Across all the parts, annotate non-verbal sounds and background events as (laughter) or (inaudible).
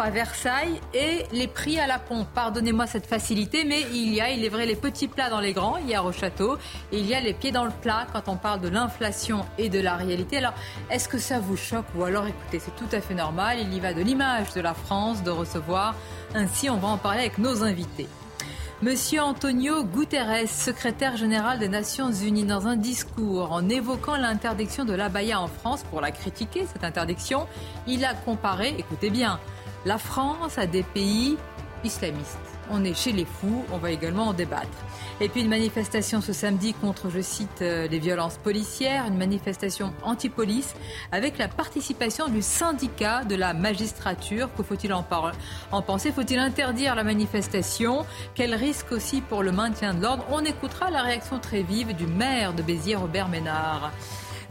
à Versailles et les prix à la pompe. Pardonnez-moi cette facilité, mais il y a, il est vrai, les petits plats dans les grands, hier au château, et il y a les pieds dans le plat quand on parle de l'inflation et de la réalité. Alors, est-ce que ça vous choque ou alors, écoutez, c'est tout à fait normal, il y va de l'image de la France de recevoir. Ainsi, on va en parler avec nos invités. Monsieur Antonio Guterres, secrétaire général des Nations Unies, dans un discours en évoquant l'interdiction de l'abaya en France pour la critiquer, cette interdiction, il a comparé, écoutez bien, la France a des pays islamistes. On est chez les fous, on va également en débattre. Et puis une manifestation ce samedi contre, je cite, euh, les violences policières, une manifestation anti-police avec la participation du syndicat de la magistrature. Que faut-il en, en penser? Faut-il interdire la manifestation? Quel risque aussi pour le maintien de l'ordre? On écoutera la réaction très vive du maire de Béziers, Robert Ménard.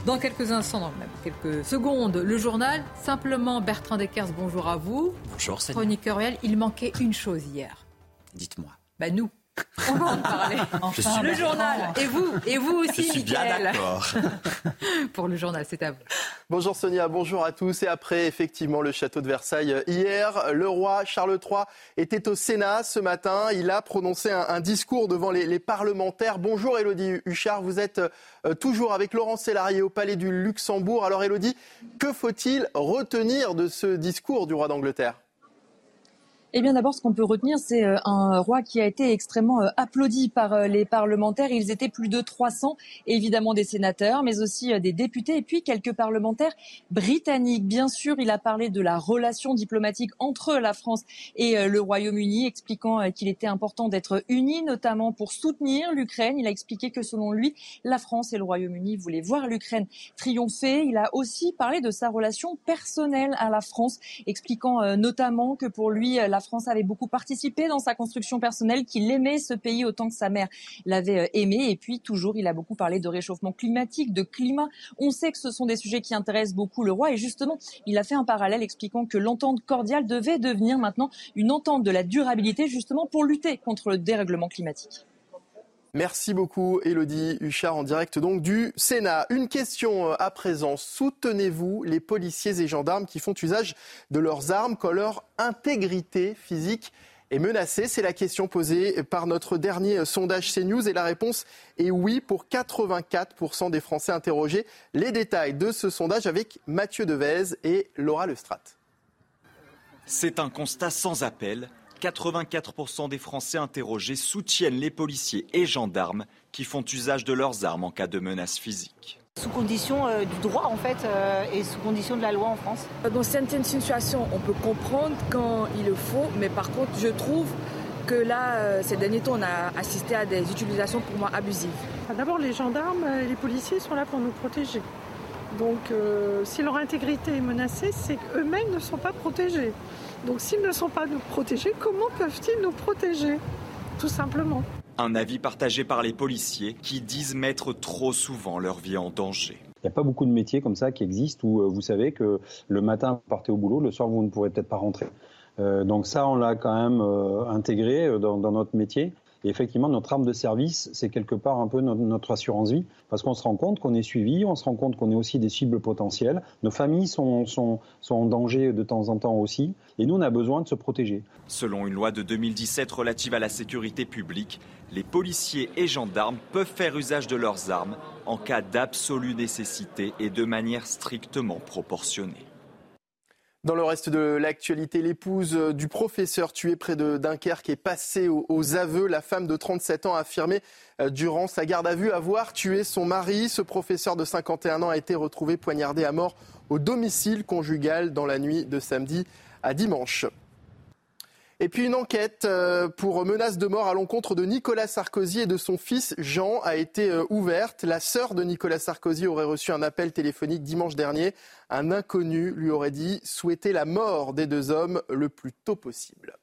Dans quelques instants, dans même quelques secondes, le journal. Simplement, Bertrand Deckers, bonjour à vous. Bonjour, c'est Chroniqueur réel, il manquait une chose hier. Dites-moi. Bah nous. On va en parler. (laughs) le journal. Et vous, et vous aussi, Je suis bien d'accord. (laughs) Pour le journal, c'est à vous. Bonjour Sonia, bonjour à tous. Et après, effectivement, le château de Versailles hier, le roi Charles III était au Sénat ce matin. Il a prononcé un, un discours devant les, les, parlementaires. Bonjour Elodie Huchard, vous êtes euh, toujours avec Laurent Sélarié au Palais du Luxembourg. Alors Elodie, que faut-il retenir de ce discours du roi d'Angleterre? Eh bien, d'abord, ce qu'on peut retenir, c'est euh, un roi qui a été extrêmement euh, applaudi par euh, les parlementaires. Ils étaient plus de 300, évidemment des sénateurs, mais aussi des députés et puis quelques parlementaires britanniques. Bien sûr, il a parlé de la relation diplomatique entre la France et le Royaume-Uni, expliquant qu'il était important d'être unis, notamment pour soutenir l'Ukraine. Il a expliqué que selon lui, la France et le Royaume-Uni voulaient voir l'Ukraine triompher. Il a aussi parlé de sa relation personnelle à la France, expliquant notamment que pour lui, la la France avait beaucoup participé dans sa construction personnelle, qu'il aimait ce pays autant que sa mère l'avait euh, aimé. Et puis toujours, il a beaucoup parlé de réchauffement climatique, de climat. On sait que ce sont des sujets qui intéressent beaucoup le roi. Et justement, il a fait un parallèle expliquant que l'entente cordiale devait devenir maintenant une entente de la durabilité, justement pour lutter contre le dérèglement climatique. Merci beaucoup, Elodie Huchard, en direct donc du Sénat. Une question euh, à présent. Soutenez-vous les policiers et gendarmes qui font usage de leurs armes quand leur intégrité physique est menacée? C'est la question posée par notre dernier sondage CNews et la réponse est oui pour 84% des Français interrogés. Les détails de ce sondage avec Mathieu Devez et Laura Lestrade. C'est un constat sans appel. 84% des Français interrogés soutiennent les policiers et gendarmes qui font usage de leurs armes en cas de menace physique. Sous condition euh, du droit en fait euh, et sous condition de la loi en France. Dans certaines situations, on peut comprendre quand il le faut, mais par contre, je trouve que là, euh, ces derniers temps, on a assisté à des utilisations pour moi abusives. D'abord, les gendarmes et les policiers sont là pour nous protéger. Donc, si leur intégrité est menacée, c'est qu'eux-mêmes ne sont pas protégés. Donc s'ils ne sont pas nous protégés, comment peuvent-ils nous protéger Tout simplement? Un avis partagé par les policiers qui disent mettre trop souvent leur vie en danger. Il n'y a pas beaucoup de métiers comme ça qui existent où euh, vous savez que le matin vous partez au boulot, le soir vous ne pourrez peut-être pas rentrer. Euh, donc ça, on l'a quand même euh, intégré dans, notre métier. Et effectivement, notre arme de service, c'est quelque part un peu notre, assurance vie, parce qu'on se rend compte qu'on est suivi, on se rend compte qu'on est aussi des cibles potentielles. Nos familles sont, en danger de temps en temps aussi, et nous, on a besoin de se protéger. Selon une loi de 2017 relative à la sécurité publique, les policiers et gendarmes peuvent faire usage de leurs armes en cas d'absolue nécessité et de manière strictement proportionnée. Dans le reste de l'actualité, l'épouse du professeur tué près de Dunkerque est passée aux, aveux. La femme de 37 ans a affirmé euh, durant sa garde à vue avoir tué son mari. Ce professeur de 51 ans a été retrouvé poignardé à mort au domicile conjugal dans la nuit de samedi à dimanche. Et puis une enquête euh, pour menace de mort à l'encontre de Nicolas Sarkozy et de son fils Jean a été euh, ouverte. La sœur de Nicolas Sarkozy aurait reçu un appel téléphonique dimanche dernier. Un inconnu lui aurait dit souhaiter la mort des deux hommes le plus tôt possible.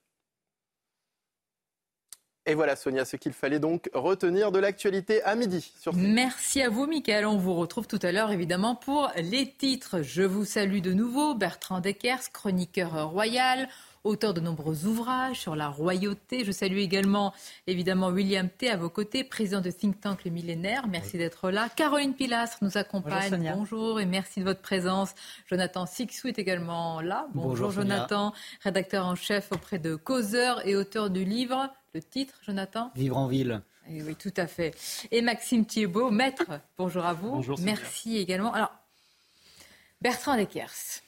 Et voilà Sonia, ce qu'il fallait donc retenir de l'actualité à midi. Merci à vous Mickaël, on vous retrouve tout à l'heure évidemment pour les titres. Je vous salue de nouveau, Bertrand Deckers, chroniqueur royal auteur de nombreux ouvrages sur la royauté. Je salue également évidemment William T. à vos côtés, président de think tank Le Millénaire. Merci d'être là. Caroline Pilastre nous accompagne. Bonjour, et merci de votre présence. Jonathan Sixou est également là. Bonjour, Jonathan, rédacteur en chef auprès de Causeur et auteur du livre. Le titre, Jonathan? Vivre en ville. Eh oui, tout à fait. Et Maxime Thiebaud, maître, bonjour à vous. Bonjour. Merci également. Alors, Bertrand Deckers.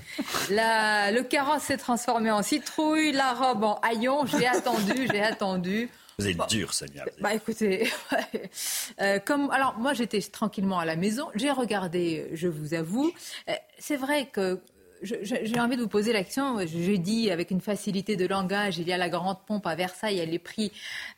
(laughs) La, le carrosse s'est transformé en citrouille, la robe en haillon. J'ai attendu, j'ai attendu. Vous êtes dur, Sonia. Bah écoutez, (laughs) euh, comme alors moi j'étais tranquillement à la maison, j'ai regardé, je vous avoue, euh, c'est vrai que j'ai envie de vous poser l'action. J'ai dit avec une facilité de langage, il y a la grande pompe à Versailles, elle est prise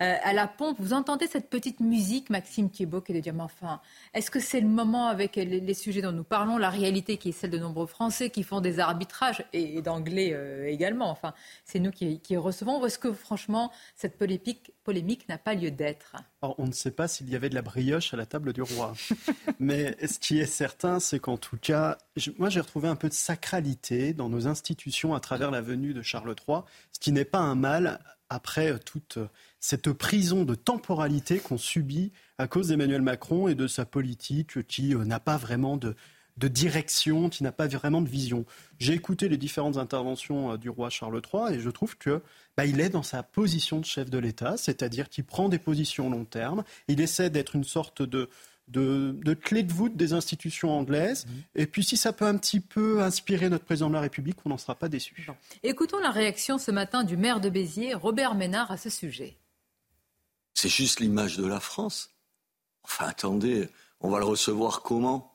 euh, à la pompe. Vous entendez cette petite musique, Maxime Thiebaud, qui est de dire, mais enfin, est-ce que c'est le moment avec les, sujets dont nous parlons, la réalité qui est celle de nombreux Français qui font des arbitrages, et, d'anglais euh, également, enfin, c'est nous qui, recevons, ou est-ce que franchement, cette polémique, polémique n'a pas lieu d'être on ne sait pas s'il y avait de la brioche à la table du roi. (laughs) Mais ce qui est certain, c'est qu'en tout cas, moi j'ai retrouvé un peu de sacralité dans nos institutions à travers la venue de Charles III, ce qui n'est pas un mal après euh, toute euh, cette prison de temporalité qu'on subit à cause d'Emmanuel Macron et de sa politique qui euh, n'a pas vraiment de, de direction, qui n'a pas vraiment de vision. J'ai écouté les différentes interventions euh, du roi Charles III et je trouve que bah, il est dans sa position de chef de l'État, c'est-à-dire qu'il prend des positions long terme. Il essaie d'être une sorte de, de, clé de voûte des institutions anglaises. Mhm. Et puis si ça peut un petit peu inspirer notre président de la République, on n'en sera pas déçu. Écoutons la réaction ce matin du maire de Béziers, Robert Ménard, à ce sujet. C'est juste l'image de la France. Enfin attendez, on va le recevoir comment?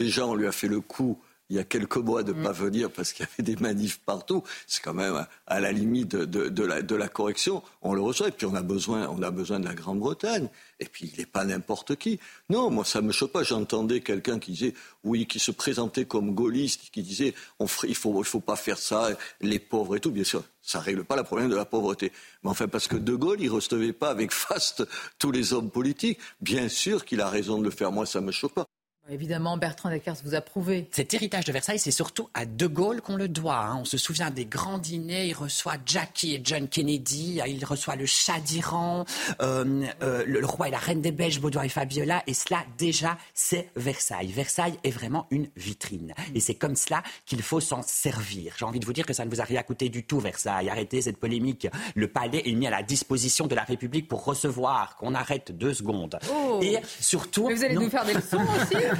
Déjà, on lui a fait le coup il y a quelques mois de ne mm. pas venir parce qu'il y avait des manifs partout. C'est quand même à la limite de, la, correction. On le reçoit. Et puis on a besoin, on a besoin de la Grande-Bretagne. Et puis il n'est pas n'importe qui. Non, moi ça me choque pas. J'entendais quelqu'un qui disait, oui, qui se présentait comme gaulliste, qui disait, on il faut, il faut pas faire ça, les pauvres et tout. Bien sûr, ça règle pas le problème de la pauvreté. Mais enfin, parce que De Gaulle, il recevait pas avec faste tous les hommes politiques. Bien sûr qu'il a raison de le faire. Moi, ça me choque pas. Évidemment, Bertrand Deckers, vous approuvez. Cet héritage de Versailles, c'est surtout à De Gaulle qu'on le doit. Hein. On se souvient des grands dîners. Il reçoit Jackie et John Kennedy. Il reçoit le chat d'Iran, euh, euh, le, roi et la reine des Belges, Baudouin et Fabiola. Et cela, déjà, c'est Versailles. Versailles est vraiment une vitrine. Et c'est comme cela qu'il faut s'en servir. J'ai envie de vous dire que ça ne vous a rien coûté du tout, Versailles. Arrêtez cette polémique. Le palais est mis à la disposition de la République pour recevoir. Qu'on arrête deux secondes. Oh. Et surtout... Mais vous allez nous faire des leçons aussi (laughs)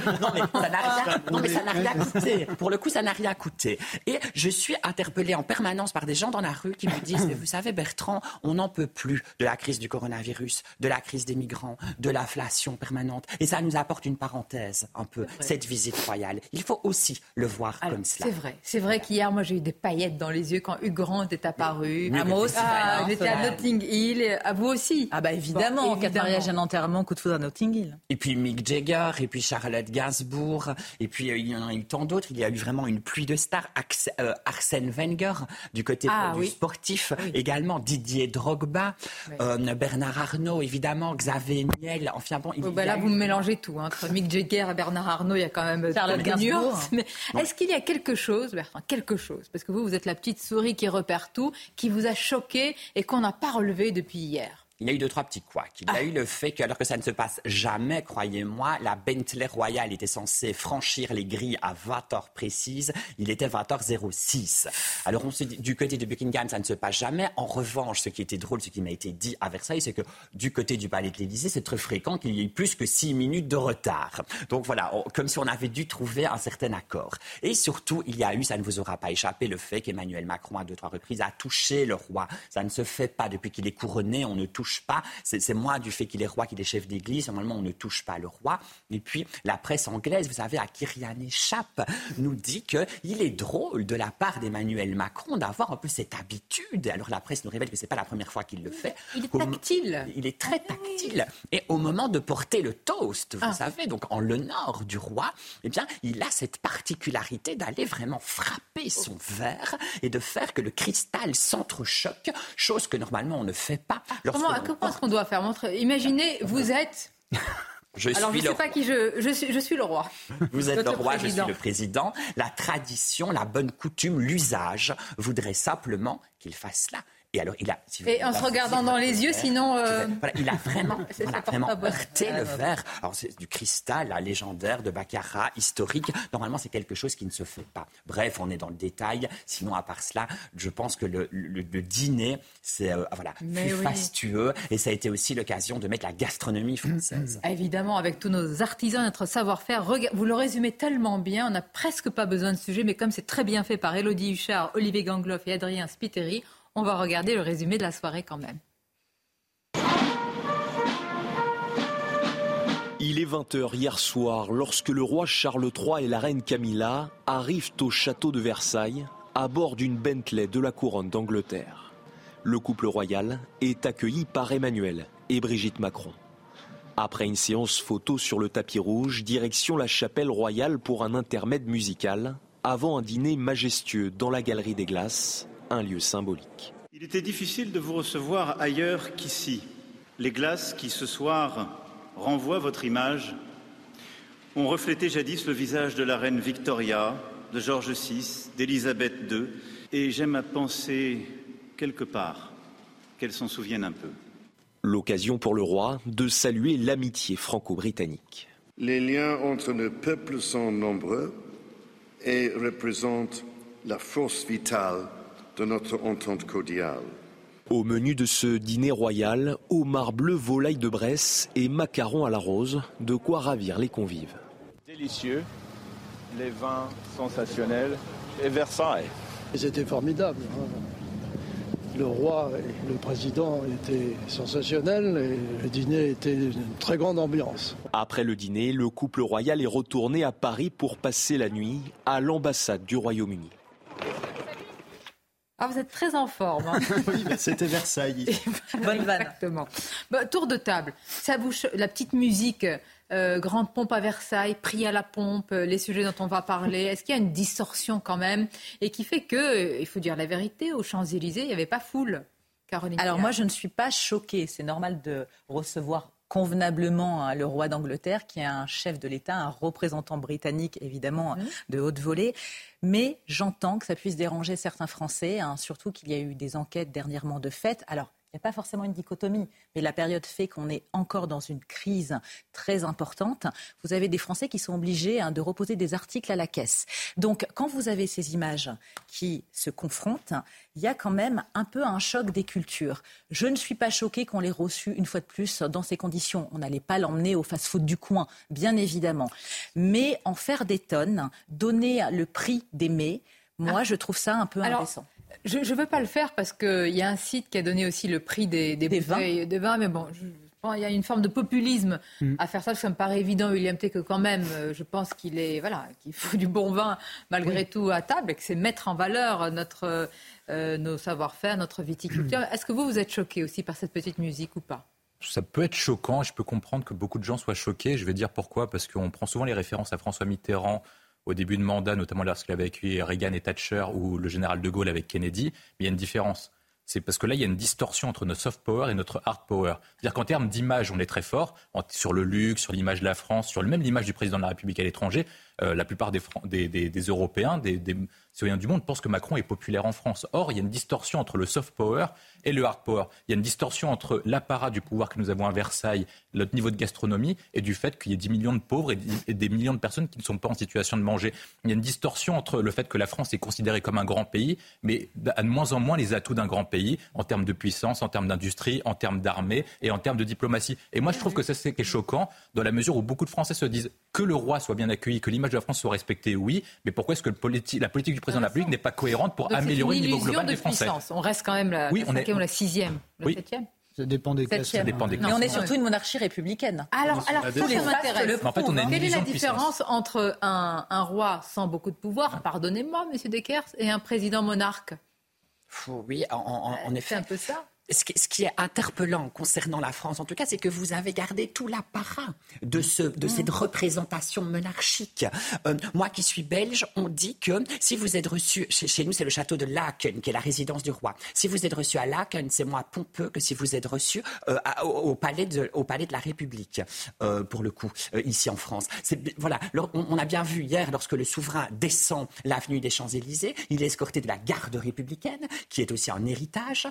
non, mais ça n'a rien, coûté. Pour le coup, ça n'a rien coûté. Et je suis interpellée en permanence par des gens dans la rue qui me disent, vous savez, Bertrand, on n'en peut plus de la crise du coronavirus, de la crise des migrants, de l'inflation permanente. Et ça nous apporte une parenthèse, un peu, cette visite royale. Il faut aussi le voir comme cela. C'est vrai. C'est vrai qu'hier, moi, j'ai eu des paillettes dans les yeux quand Hugh Grant est apparu. Ah, moi aussi. Ah, j'étais à Notting Hill. À vous aussi. Ah, bah évidemment. Bon, mariage un enterrement, coup de foudre à Notting Hill. Et puis Mick Jagger, et puis Charlotte Gainsbourg, et puis euh, il y en a eu tant d'autres. Il y a eu vraiment une pluie de stars. Euh, Arsène Wenger, du côté ah du sportif, également Didier Drogba, euh, Bernard Arnault, évidemment, Xavier Niel. Enfin bon, il bah là, vous mélangez tout. Hein. Entre Mick Jagger et Bernard Arnault, il y a quand même Charlotte Gainsbourg. Mais est-ce qu'il y a quelque chose, Bertrand, quelque chose, parce que vous, vous êtes la petite souris qui repère tout, qui vous a choqué et qu'on n'a pas relevé depuis hier? Il y a eu deux, trois petits couacs. Il y a ah. eu le fait que, alors que ça ne se passe jamais, croyez-moi, la Bentley Royale était censée franchir les grilles à 20 heures précises. Il était 20h06. Alors, on se dit, du côté de Buckingham, ça ne se passe jamais. En revanche, ce qui était drôle, ce qui m'a été dit à Versailles, c'est que du côté du palais de l'Élysée, c'est très fréquent qu'il y ait plus que 6 minutes de retard. Donc voilà, comme si on avait dû trouver un certain accord. Et surtout, il y a eu, ça ne vous aura pas échappé, le fait qu'Emmanuel Macron, à deux, trois reprises, a touché le roi. Ça ne se fait pas depuis qu'il est couronné. On ne touche touche pas. C'est moi du fait qu'il est roi, qu'il est chef d'église. Normalement, on ne touche pas le roi. Et puis, la presse anglaise, vous savez, à Kyrian Échappe, nous dit qu'il est drôle de la part d'Emmanuel Macron d'avoir un peu cette habitude. Alors, la presse nous révèle que c'est pas la première fois qu'il le fait. Il est tactile. Il est très tactile. Et au moment de porter le toast, vous ah. savez, donc en l'honneur du roi, eh bien, il a cette particularité d'aller vraiment frapper son verre et de faire que le cristal s'entrechoque, chose que normalement on ne fait pas. Comment, comment est-ce qu'on doit faire Imaginez, vous êtes je Alors, suis je ne sais pas qui je, je suis, je suis le roi. Vous êtes le roi, je suis le président. La tradition, la bonne coutume, l'usage voudrait simplement qu'il fasse cela. Et alors, il a. et en se regardant dans les yeux, sinon. Euh, il a (laughs) vraiment, vraiment heurté le verre. Alors, c'est du cristal, légendaire, de Baccarat, historique. Normalement, c'est quelque chose qui ne se fait pas. Bref, on est dans le détail. Sinon, à part cela, je pense que le, dîner, c'est euh, voilà, fastueux. Et ça a été aussi l'occasion de mettre la gastronomie française. Ah, évidemment, avec tous nos artisans, notre savoir-faire. Vous le résumez tellement bien. On n'a presque pas besoin de sujet, mais comme c'est très bien fait par Elodie Huchard, Olivier Gangloff et Adrien Spiteri, on va regarder le résumé de la soirée quand même. Il est 20h hier soir lorsque le roi Charles III et la reine Camilla arrivent au château de Versailles à bord d'une Bentley de la couronne d'Angleterre. Le couple royal est accueilli par Emmanuel et Brigitte Macron. Après une séance photo sur le tapis rouge, direction la chapelle royale pour un intermède musical, avant un dîner majestueux dans la galerie des glaces un lieu symbolique. Il était difficile de vous recevoir ailleurs qu'ici. Les glaces qui ce soir renvoient votre image ont reflété jadis le visage de la reine Victoria, de George VI, d'Élisabeth II, et j'aime à penser quelque part qu'elle s'en souvienne un peu. L'occasion pour le roi de saluer l'amitié franco-britannique. Les liens entre nos peuples sont nombreux et représentent la force vitale de notre entente cordiale. Au menu de ce dîner royal, homard bleu, volaille de Bresse et macarons à la rose, de quoi ravir les convives. Délicieux, les vins sensationnels et Versailles. C'était formidable. Hein. Le roi et le président étaient sensationnels et le dîner était une très grande ambiance. Après le dîner, le couple royal est retourné à Paris pour passer la nuit à l'ambassade du Royaume-Uni. Ah, vous êtes très en forme. Hein. (laughs) oui, c'était Versailles. Bonne vanne. Exactement. Bah, tour de table. Ça vous, la petite musique, euh, grande pompe à Versailles, prix à la pompe, euh, les sujets dont on va parler. Est-ce qu'il y a une distorsion quand même et qui fait que, euh, il faut dire la vérité, aux Champs-Élysées, il n'y avait pas foule. Caroline. Alors moi, je ne suis pas choquée. C'est normal de recevoir convenablement hein, le roi d'Angleterre, qui est un chef de l'État, un représentant britannique, évidemment, mmh. de haute volée. Mais j'entends que ça puisse déranger certains Français, hein, surtout qu'il y a eu des enquêtes dernièrement de fait. Alors, il n'y a pas forcément une dichotomie, mais la période fait qu'on est encore dans une crise très importante. Vous avez des Français qui sont obligés hein, de reposer des articles à la caisse. Donc, quand vous avez ces images qui se confrontent, il y a quand même un peu un choc des cultures. Je ne suis pas choquée qu'on l'ait reçu une fois de plus dans ces conditions. On n'allait pas l'emmener au fast-food du coin, bien évidemment. Mais en faire des tonnes, donner le prix d'aimer, moi, ah. je trouve ça un peu indécent. Je ne veux pas le faire parce qu'il y a un site qui a donné aussi le prix des, des, bouteilles de vin, mais bon, il y a une forme de populisme mm. à faire ça. Ça me paraît évident, William T, que quand même, euh, je pense qu'il est voilà, qu'il faut (laughs) du bon vin malgré tout à table et que c'est mettre en valeur notre euh, nos savoir-faire, notre viticulture. Mm. Est-ce que vous vous êtes choqué aussi par cette petite musique ou pas? Ça peut être choquant. Je peux comprendre que beaucoup de gens soient choqués. Je vais dire pourquoi. Parce qu'on prend souvent les références à François Mitterrand au début de mandat, notamment lorsqu'il avait accueilli Reagan et Thatcher ou le général de Gaulle avec Kennedy, mais il y a une différence. C'est parce que là, il y a une distorsion entre notre soft power et notre hard power. C'est-à-dire qu'en termes d'image, on est très fort, sur le luxe, sur l'image de la France, sur même l'image du président de la République à l'étranger. Euh, la plupart des, Européens, des, des, citoyens du monde pensent que Macron est populaire en France. Or, il y a une distorsion entre le soft power et le hard power. Il y a une distorsion entre l'apparat du pouvoir que nous avons à Versailles, notre niveau de gastronomie, et du fait qu'il y ait 10 millions de pauvres et des millions de personnes qui ne sont pas en situation de manger. Il y a une distorsion entre le fait que la France est considérée comme un grand pays, mais a de moins en moins les atouts d'un grand pays en termes de puissance, en termes d'industrie, en termes d'armée et en termes de diplomatie. Et moi, je trouve que ça, c'est choquant dans la mesure où beaucoup de Français se disent que le roi soit bien accueilli, que l'image de la France soit respectée, oui, mais pourquoi est-ce que la politique du président de la République n'est pas cohérente pour améliorer le niveau global des Français? On reste quand même la, oui, on est, la sixième, le septième. Ça dépend des classes. Ça dépend des Mais on est surtout une monarchie républicaine. Alors, alors ça, ça m'intéresse. En fait, on a une Quelle est la différence entre un, un roi sans beaucoup de pouvoir, pardonnez-moi, monsieur Dekers, et un président monarque? Oui, en, en- en effet. C'est un peu ça. Ce qui, est interpellant concernant la France, en tout cas, c'est que vous avez gardé tout l'apparat de, ce, de cette représentation monarchique. Euh, moi qui suis belge, on dit que si vous êtes reçu, chez, chez nous c'est le château de Laken, qui est la résidence du roi. Si vous êtes reçu à Laken, c'est moins pompeux que si vous êtes reçu euh, au, au palais de, au palais de la République, euh, pour le coup, ici en France. Voilà, on, on a bien vu hier, lorsque le souverain descend l'avenue des Champs-Élysées, il est escorté de la garde républicaine, qui est aussi un héritage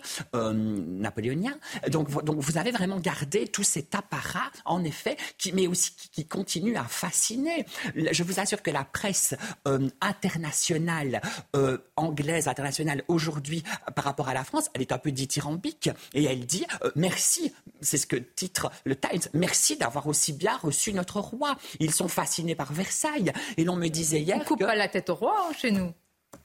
napoléonien. Donc, vo- donc vous avez vraiment gardé tout cet apparat, en effet, qui, mais aussi qui, qui continue à fasciner. Je vous assure que la presse euh, internationale, euh, anglaise, internationale, aujourd'hui, par rapport à la France, elle est un peu dithyrambique. Et elle dit euh, merci, c'est ce que titre le Times, merci d'avoir aussi bien reçu notre roi. Ils sont fascinés par Versailles. Et l'on me disait hier. On coupe pas la tête au roi hein, chez nous.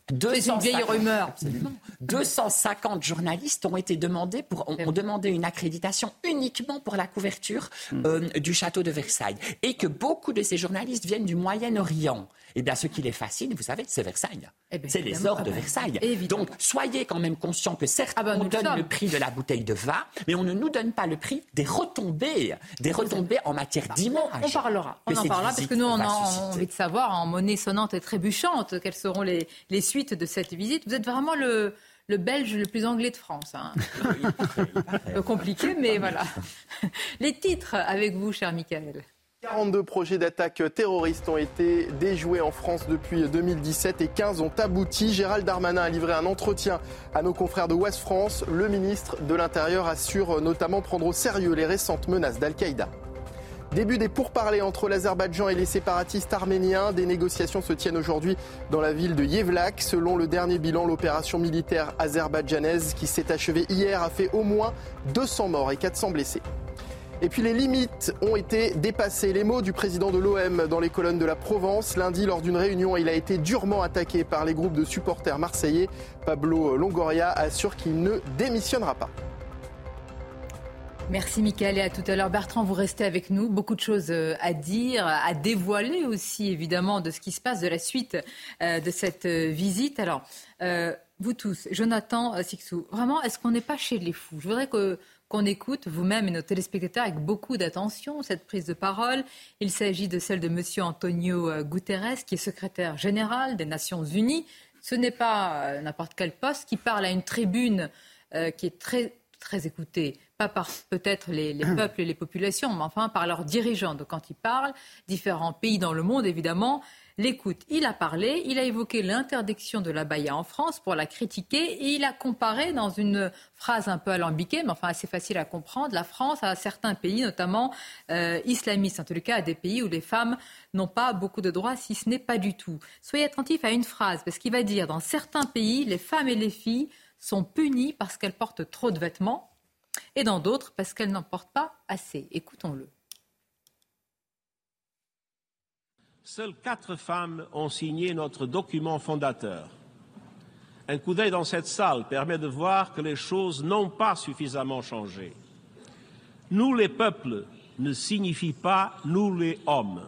C'est une vieille 250 rumeur. Absolument. 250 journalistes ont été demandés pour ont, ont demandé une accréditation uniquement pour la couverture euh, du château de Versailles et que beaucoup de ces journalistes viennent du Moyen-Orient. Eh bien, ce qui les fascine, vous savez, c'est Versailles. Eh c'est les ors de Ah ben, Versaille. évidemment. Donc, soyez quand même conscients que certes, Ah ben, on donne le prix de la bouteille de vin, mais on ne nous donne pas le prix des retombées, des retombées en matière d'image. On parlera, on en parlera parce que nous on a envie de savoir en monnaie sonnante et trébuchante quelles seront les, les suites de cette visite. Vous êtes vraiment le, le Belge le plus anglais de France. hein. Peu compliqué, mais voilà. (laughs) Les titres avec vous, cher Michael. 42 projets d'attaque terroristes ont été déjoués en France depuis 2017 et 15 ont abouti. Gérald Darmanin a livré un entretien à nos confrères de Ouest France. Le ministre de l'Intérieur assure notamment prendre au sérieux les récentes menaces d'Al-Qaïda. Début des pourparlers entre l'Azerbaïdjan et les séparatistes arméniens. Des négociations se tiennent aujourd'hui dans la ville de Yevlak. Selon le dernier bilan, l'opération militaire azerbaïdjanaise qui s'est achevée hier a fait au moins 200 morts et 400 blessés. Et puis les limites ont été dépassées. Les mots du président de l'OM dans les colonnes de la Provence. Lundi, lors d'une réunion, il a été durement attaqué par les groupes de supporters marseillais. Pablo Longoria assure qu'il ne démissionnera pas. Merci Michael et à tout à l'heure. Bertrand, vous restez avec nous. Beaucoup de choses euh, à dire, à dévoiler aussi évidemment de ce qui se passe, de la suite euh, de cette euh, visite. Alors, vous tous, Jonathan Sixou, vraiment, est-ce qu'on n'est pas chez les fous? Je voudrais que qu'on écoute vous-même et nos téléspectateurs avec beaucoup d'attention cette prise de parole. Il s'agit de celle de Monsieur Antonio euh, Guterres, qui est secrétaire général des Nations Unies. Ce n'est pas euh, n'importe quel poste qui parle à une tribune euh, qui est très très écoutée, pas par peut-être les, les (clears throat) peuples et les populations, mais enfin par leurs dirigeants. Donc quand ils parlent, différents pays dans le monde évidemment l'écoutent. Il a parlé, il a évoqué l'interdiction de la baya en France pour la critiquer et il a comparé dans une phrase un peu alambiquée, mais enfin assez facile à comprendre, la France à certains pays, notamment euh, islamistes, en tout cas à des pays où les femmes n'ont pas beaucoup de droits, si ce n'est pas du tout. Soyez attentifs à une phrase, parce qu'il va dire dans certains pays, les femmes et les filles sont punies parce qu'elles portent trop de vêtements et dans d'autres parce qu'elles n'en portent pas assez. Écoutons-le. Seules quatre femmes ont signé notre document fondateur. Un coup d'œil dans cette salle permet de voir que les choses n'ont pas suffisamment changé. Nous, les peuples, ne signifie pas nous, les hommes.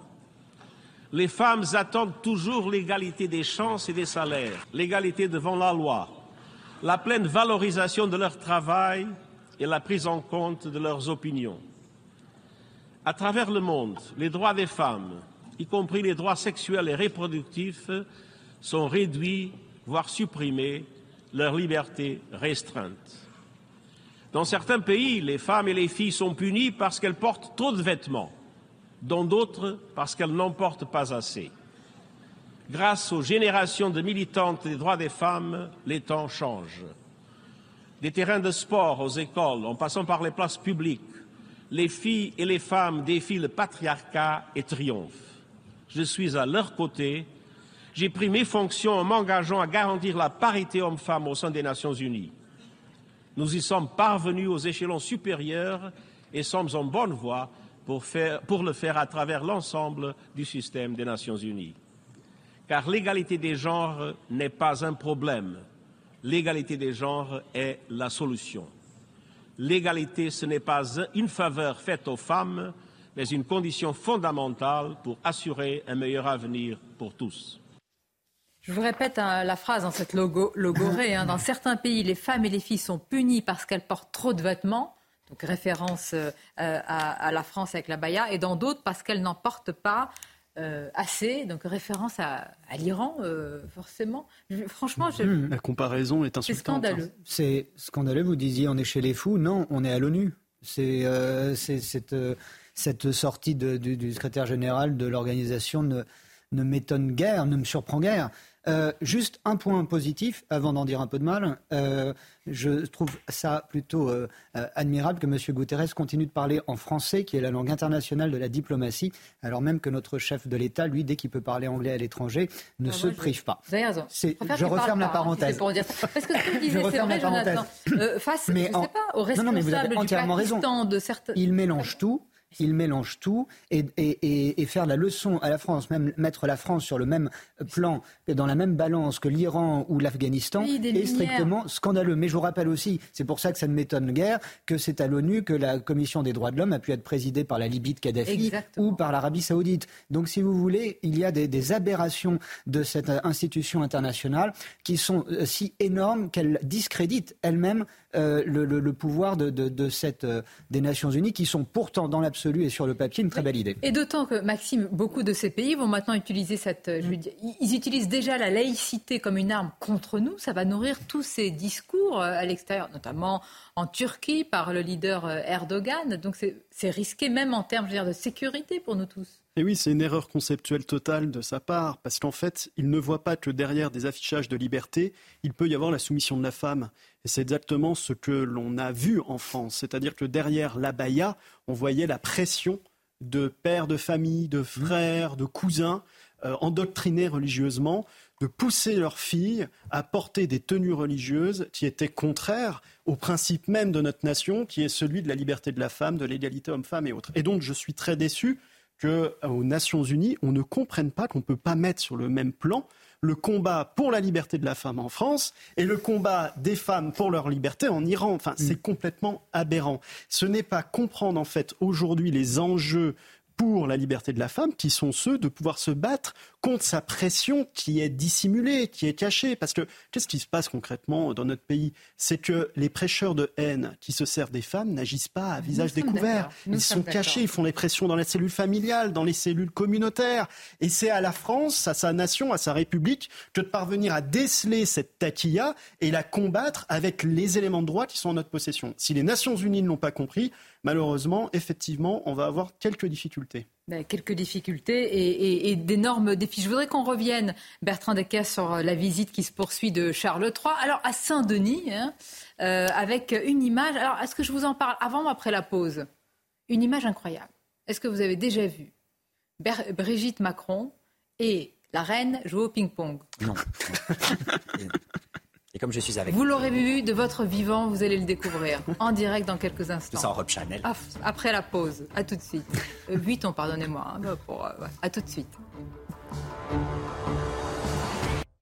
Les femmes attendent toujours l'égalité des chances et des salaires, l'égalité devant la loi, la pleine valorisation de leur travail et la prise en compte de leurs opinions. À travers le monde, les droits des femmes, y compris les droits sexuels et reproductifs, sont réduits, voire supprimés, leur liberté restreinte. Dans certains pays, les femmes et les filles sont punies parce qu'elles portent trop de vêtements, dans d'autres parce qu'elles n'en portent pas assez. Grâce aux générations de militantes des droits des femmes, les temps changent. Des terrains de sport aux écoles, en passant par les places publiques, les filles et les femmes défient le patriarcat et triomphent. Je suis à leur côté. J'ai pris mes fonctions en m'engageant à garantir la parité homme-femme au sein des Nations Unies. Nous y sommes parvenus aux échelons supérieurs et sommes en bonne voie pour le faire à travers l'ensemble du système des Nations Unies. Car l'égalité des genres n'est pas un problème. L'égalité des genres est la solution. l'égalité, ce n'est pas une faveur faite aux femmes, mais une condition fondamentale pour assurer un meilleur avenir pour tous. Je vous répète hein, la phrase dans cette logo, logorée. Hein. Dans certains pays, les femmes et les filles sont punies parce qu'elles portent trop de vêtements, donc référence euh, à, la France avec la baya, et dans d'autres parce qu'elles n'en portent pas. Euh, assez, donc référence à, l'Iran, euh, forcément. franchement, je... Hmm, la comparaison est insultante. C'est scandaleux. C'est scandaleux, vous disiez on est chez les fous. Non, on est à l'ONU. C'est cette, cette, sortie du, secrétaire général de l'organisation ne, ne m'étonne guère, ne me surprend guère. Euh, juste un point positif, avant d'en dire un peu de mal. Euh, je trouve ça plutôt euh, admirable que M. Guterres continue de parler en français, qui est la langue internationale de la diplomatie, alors même que notre chef de l'État, lui, dès qu'il peut parler anglais à l'étranger, ne se prive pas. Vous avez raison. Je, referme la parenthèse. Pour dire Parce que ce que vous (laughs) disiez, c'est vrai, Jonathan. face, mais je sais pas, aux responsables non, non, mais vous avez entièrement raison. de certains... Il mélange tout il mélange tout et, et, et, faire la leçon à la France, même mettre la France sur le même plan, dans la même balance que l'Iran ou l'Afghanistan, est strictement scandaleux. Mais je vous rappelle aussi, c'est pour ça que ça ne m'étonne guère, que c'est à l'ONU que la Commission des droits de l'homme a pu être présidée par la Libye de Kadhafi ou par l'Arabie saoudite. Donc si vous voulez, il y a des, des aberrations de cette institution internationale qui sont euh, si énormes qu'elles discréditent elles-mêmes euh, le, pouvoir de, cette, euh, des Nations Unies, qui sont pourtant dans l'absolu et sur le papier une très belle idée. Et d'autant que, Maxime, beaucoup de ces pays vont maintenant utiliser cette... Euh, ils utilisent déjà la laïcité comme une arme contre nous. Ça va nourrir tous ces discours à l'extérieur, notamment en Turquie par le leader Erdogan. Donc c'est risqué même en termes de sécurité pour nous tous. Et oui, c'est une erreur conceptuelle totale de sa part, parce qu'en fait, il ne voit pas que derrière des affichages de liberté, il peut y avoir la soumission de la femme. Et c'est exactement ce que l'on a vu en France. C'est-à-dire que derrière l'abaya, on voyait la pression de pères de famille, de frères, de cousins, euh, endoctrinés religieusement, de pousser leurs filles à porter des tenues religieuses qui étaient contraires au principe même de notre nation, qui est celui de la liberté de la femme, de l'égalité homme-femme et autres. Et donc, je suis très déçu qu'aux euh, Nations Unies, on ne comprenne pas qu'on ne peut pas mettre sur le même plan le combat pour la liberté de la femme en France et le combat des femmes pour leur liberté en Iran. Enfin, c'est mm. complètement aberrant. Ce n'est pas comprendre en fait aujourd'hui les enjeux pour la liberté de la femme, qui sont ceux de pouvoir se battre contre sa pression qui est dissimulée, qui est cachée. Parce que qu'est-ce qui se passe concrètement dans notre pays? C'est que les prêcheurs de haine qui se servent des femmes n'agissent pas à visage découvert. Ils sont cachés, ils font les pressions dans la cellule familiale, dans les cellules communautaires. Et c'est à la France, à sa nation, à sa République, que de parvenir à déceler cette taquilla et la combattre avec les éléments de droit qui sont en notre possession. Si les Nations Unies ne l'ont pas compris, malheureusement, effectivement, on va avoir quelques difficultés. Ben, quelques difficultés et, d'énormes défis. Je voudrais qu'on revienne, Bertrand Decker, sur la visite qui se poursuit de Charles III. Alors, à Saint-Denis, hein, euh, avec une image. Alors, est-ce que je vous en parle avant ou après la pause? Une image incroyable. Est-ce que vous avez déjà vu Brigitte Macron et la reine jouer au ping-pong? Non. (laughs) comme je suis avec vous. l'aurez vu de votre vivant, vous allez le découvrir en direct dans quelques instants. Tout ça en robe Chanel. Après la pause. À tout de suite. Euh, Vuitton, pardonnez-moi. Hein, pour, euh, à tout de suite.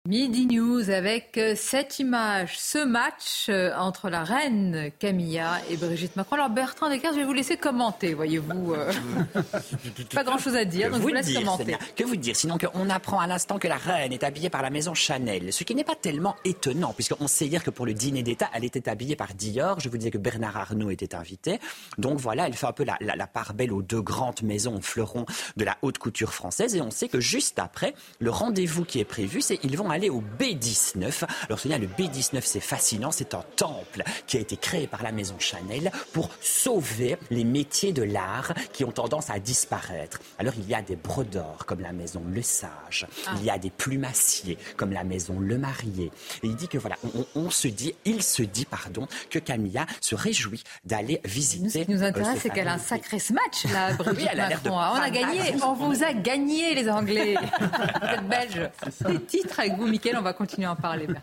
Midi News avec euh, cette image, ce match euh, entre la reine Camilla et Brigitte Macron. Alors Bertrand Descartes, je vais vous laisser commenter, voyez-vous. Euh. (laughs) pas grand-chose à dire, donc je vous laisse commenter. Que vous dire? Sinon qu'on apprend à l'instant que la reine est habillée par la maison Chanel, ce qui n'est pas tellement étonnant, puisqu'on sait dire que pour le dîner d'État, elle était habillée par Dior. Je vous disais que Bernard Arnault était invité. Donc voilà, elle fait un peu la, la part belle aux deux grandes maisons fleurons de la haute couture française. Et on sait que juste après, le rendez-vous qui est prévu, c'est ils vont aller au B19. Alors, le B19, c'est fascinant. C'est un temple qui a été créé par la maison Chanel pour sauver les métiers de l'art qui ont tendance à disparaître. Alors, il y a des brodeurs comme la maison Le Sage. Ah. Il y a des plumassiers comme la maison Le Marié. Et il dit que voilà, on, se dit, il se dit, pardon, que Camilla se réjouit d'aller visiter. ce qui nous intéresse, euh, c'est qu'elle a un sacré smash, là, (laughs) Brigitte oui, Macron. On a gagné, on vous a gagné, les Anglais. (laughs) vous êtes belges. Des titres avec vous, on va continuer à en parler. (laughs)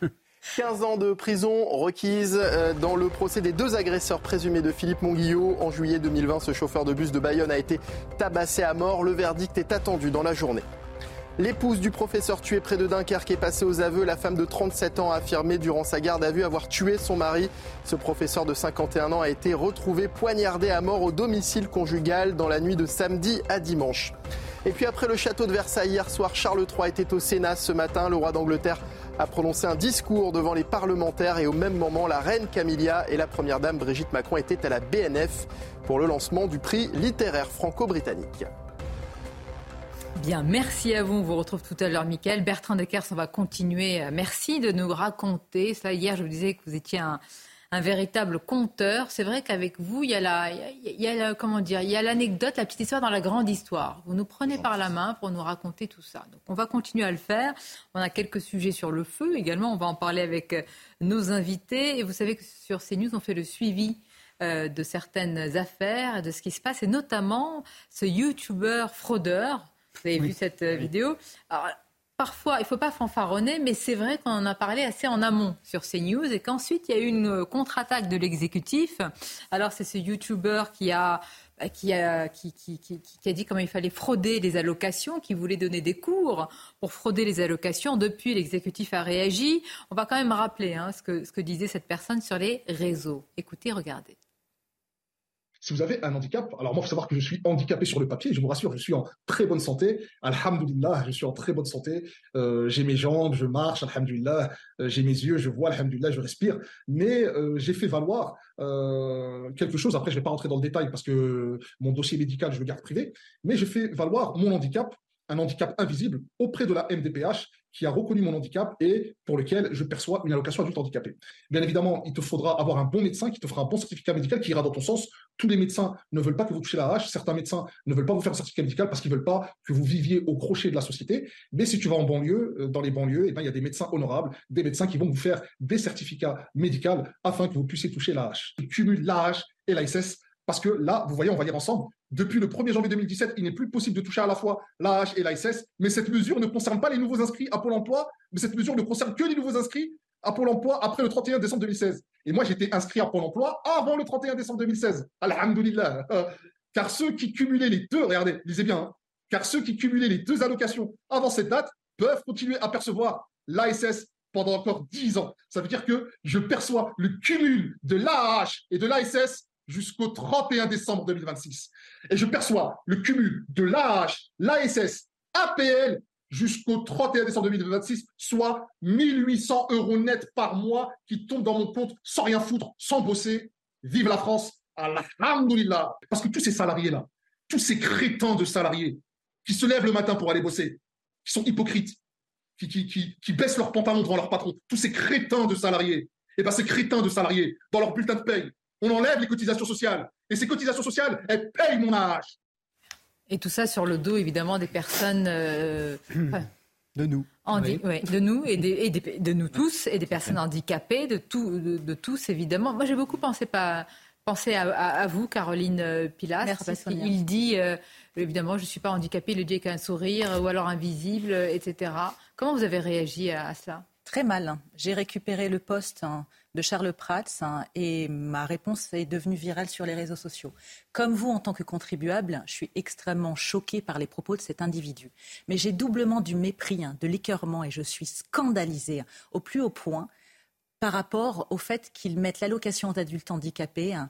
15 ans de prison requise euh, dans le procès des deux agresseurs présumés de Philippe Monguillot. En juillet 2020, ce chauffeur de bus de Bayonne a été tabassé à mort. Le verdict est attendu dans la journée. L'épouse du professeur tué près de Dunkerque est passée aux aveux. La femme de 37 ans a affirmé durant sa garde à vue avoir tué son mari. Ce professeur de 51 ans a été retrouvé poignardé à mort au domicile conjugal dans la nuit de samedi à dimanche. Et puis après le château de Versailles hier soir, Charles III était au Sénat ce matin. Le roi d'Angleterre a prononcé un discours devant les parlementaires et au même moment, la reine Camilla et la première dame Brigitte Macron étaient à la BNF pour le lancement du prix littéraire franco-britannique. Bien, merci à vous. On vous retrouve tout à l'heure, Michael. Bertrand Deckers, on va continuer. Merci de nous raconter ça. Hier, je vous disais que vous étiez un, véritable conteur. C'est vrai qu'avec vous, il y a la, il y a comment dire, il y a l'anecdote, la petite histoire dans la grande histoire. Vous nous prenez par la main pour nous raconter tout ça. Donc, on va continuer à le faire. On a quelques sujets sur le feu également. On va en parler avec euh, nos invités. Et vous savez que sur CNews, on fait le suivi euh, de certaines affaires, de ce qui se passe, et notamment ce YouTuber fraudeur vous avez vu cette euh, vidéo. Parfois, il ne faut pas fanfaronner, mais c'est vrai qu'on en a parlé assez en amont sur CNews et qu'ensuite, il y a eu une euh, contre-attaque de l'exécutif. Alors, c'est ce YouTuber qui a bah, qui a, qui, a dit comment il fallait frauder les allocations, qui voulait donner des cours pour frauder les allocations. Depuis, l'exécutif a réagi. On va quand même rappeler hein, ce, que, ce que disait cette personne sur les réseaux. Écoutez, regardez si vous avez un handicap, alors moi, il faut savoir que je suis handicapé sur le papier, je vous rassure, je suis en très bonne santé, alhamdulillah, je suis en très bonne santé, euh, j'ai mes jambes, je marche, alhamdulillah, euh, j'ai mes yeux, je vois, alhamdulillah, je respire, mais euh, j'ai fait valoir quelque chose, après je ne vais pas rentrer dans le détail parce que mon dossier médical, je le garde privé, mais j'ai fait valoir mon handicap un handicap invisible auprès de la MDPH qui a reconnu mon handicap et pour lequel je perçois une allocation adulte handicapé. Bien évidemment, il te faudra avoir un bon médecin qui te fera un bon certificat médical qui ira dans ton sens. Tous les médecins ne veulent pas que vous touchiez la hache. Certains médecins ne veulent pas vous faire un certificat médical parce qu'ils ne veulent pas que vous viviez au crochet de la société. Mais si tu vas en banlieue, euh, dans les banlieues, eh ben, il y a des médecins honorables, des médecins qui vont vous faire des certificats médicaux afin que vous puissiez toucher la hache. Ils cumulent la hache et l'ASS parce que là, vous voyez, on va lire ensemble, depuis le 1er janvier 2017, il n'est plus possible de toucher à la fois l'AH et l'ASS, mais cette mesure ne concerne pas les nouveaux inscrits à Pôle emploi, mais cette mesure ne concerne que les nouveaux inscrits à Pôle emploi après le 31 décembre 2016. Et moi, j'étais inscrit à Pôle emploi avant le 31 décembre 2016. Alhamdulillah. (laughs) Car ceux qui cumulaient les deux, regardez, lisez bien, hein, car ceux qui cumulaient les deux allocations avant cette date peuvent continuer à percevoir l'ASS pendant encore 10 ans. Ça veut dire que je perçois le cumul de l'AH et de l'ASS jusqu'au 31 décembre 2026. Et je perçois le cumul de l'AH, l'ASS, APL jusqu'au 31 décembre 2026, soit 1800 euros net par mois qui tombent dans mon compte sans rien foutre, sans bosser. Vive la France, alhamdoulilah. Parce que tous ces salariés-là, tous ces crétins de salariés qui se lèvent le matin pour aller bosser, qui sont hypocrites, qui, qui, baissent leurs pantalons devant leur patron, tous ces crétins de salariés, et bien ces crétins de salariés, dans leur bulletin de paye, on enlève les cotisations sociales. Et ces cotisations sociales, elles payent mon âge. Et tout ça sur le dos, évidemment, des personnes. Euh, de nous. de nous et, de nous tous, et des personnes handicapées, de, tout, de, tous, évidemment. Moi, j'ai beaucoup pensé, pas, pensé à, vous, Caroline euh, Pilas, parce qu'il dit, euh, évidemment, je ne suis pas handicapée, il le dit avec un sourire, ou alors invisible, etc. Comment vous avez réagi à, cela? Très mal. J'ai récupéré le poste de Charles Prats hein, et ma réponse est devenue virale sur les réseaux sociaux. Comme vous, en tant que contribuable, je suis extrêmement choquée par les propos de cet individu. Mais j'ai doublement du mépris, hein, de l'écœurement et je suis scandalisée au plus haut point par rapport au fait qu'il mette l'allocation d'adultes handicapés hein,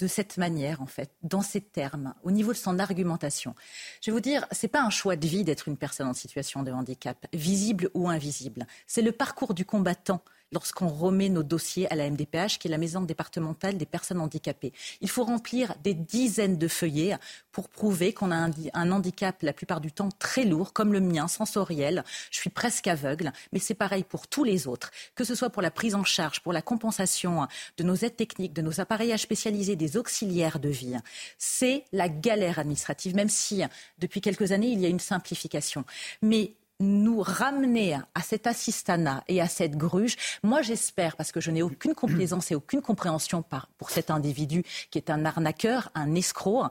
de cette manière, en fait, dans ces termes, au niveau de son argumentation. Je vais vous dire, c'est pas un choix de vie d'être une personne en situation de handicap, visible ou invisible. C'est le parcours du combattant lorsqu'on remet nos dossiers à la MDPH, qui est la maison départementale des personnes handicapées. Il faut remplir des dizaines de feuillets pour prouver qu'on a un, handicap la plupart du temps très lourd, comme le mien, sensoriel. Je suis presque aveugle, mais c'est pareil pour tous les autres, que ce soit pour la prise en charge, pour la compensation de nos aides techniques, de nos appareillages spécialisés, des auxiliaires de vie. C'est la galère administrative, même si depuis quelques années, il y a une simplification. Mais nous ramener à cet assistanat et à cette gruge. Moi, j'espère, parce que je n'ai aucune complaisance et aucune compréhension pour cet individu qui est un arnaqueur, un escroc,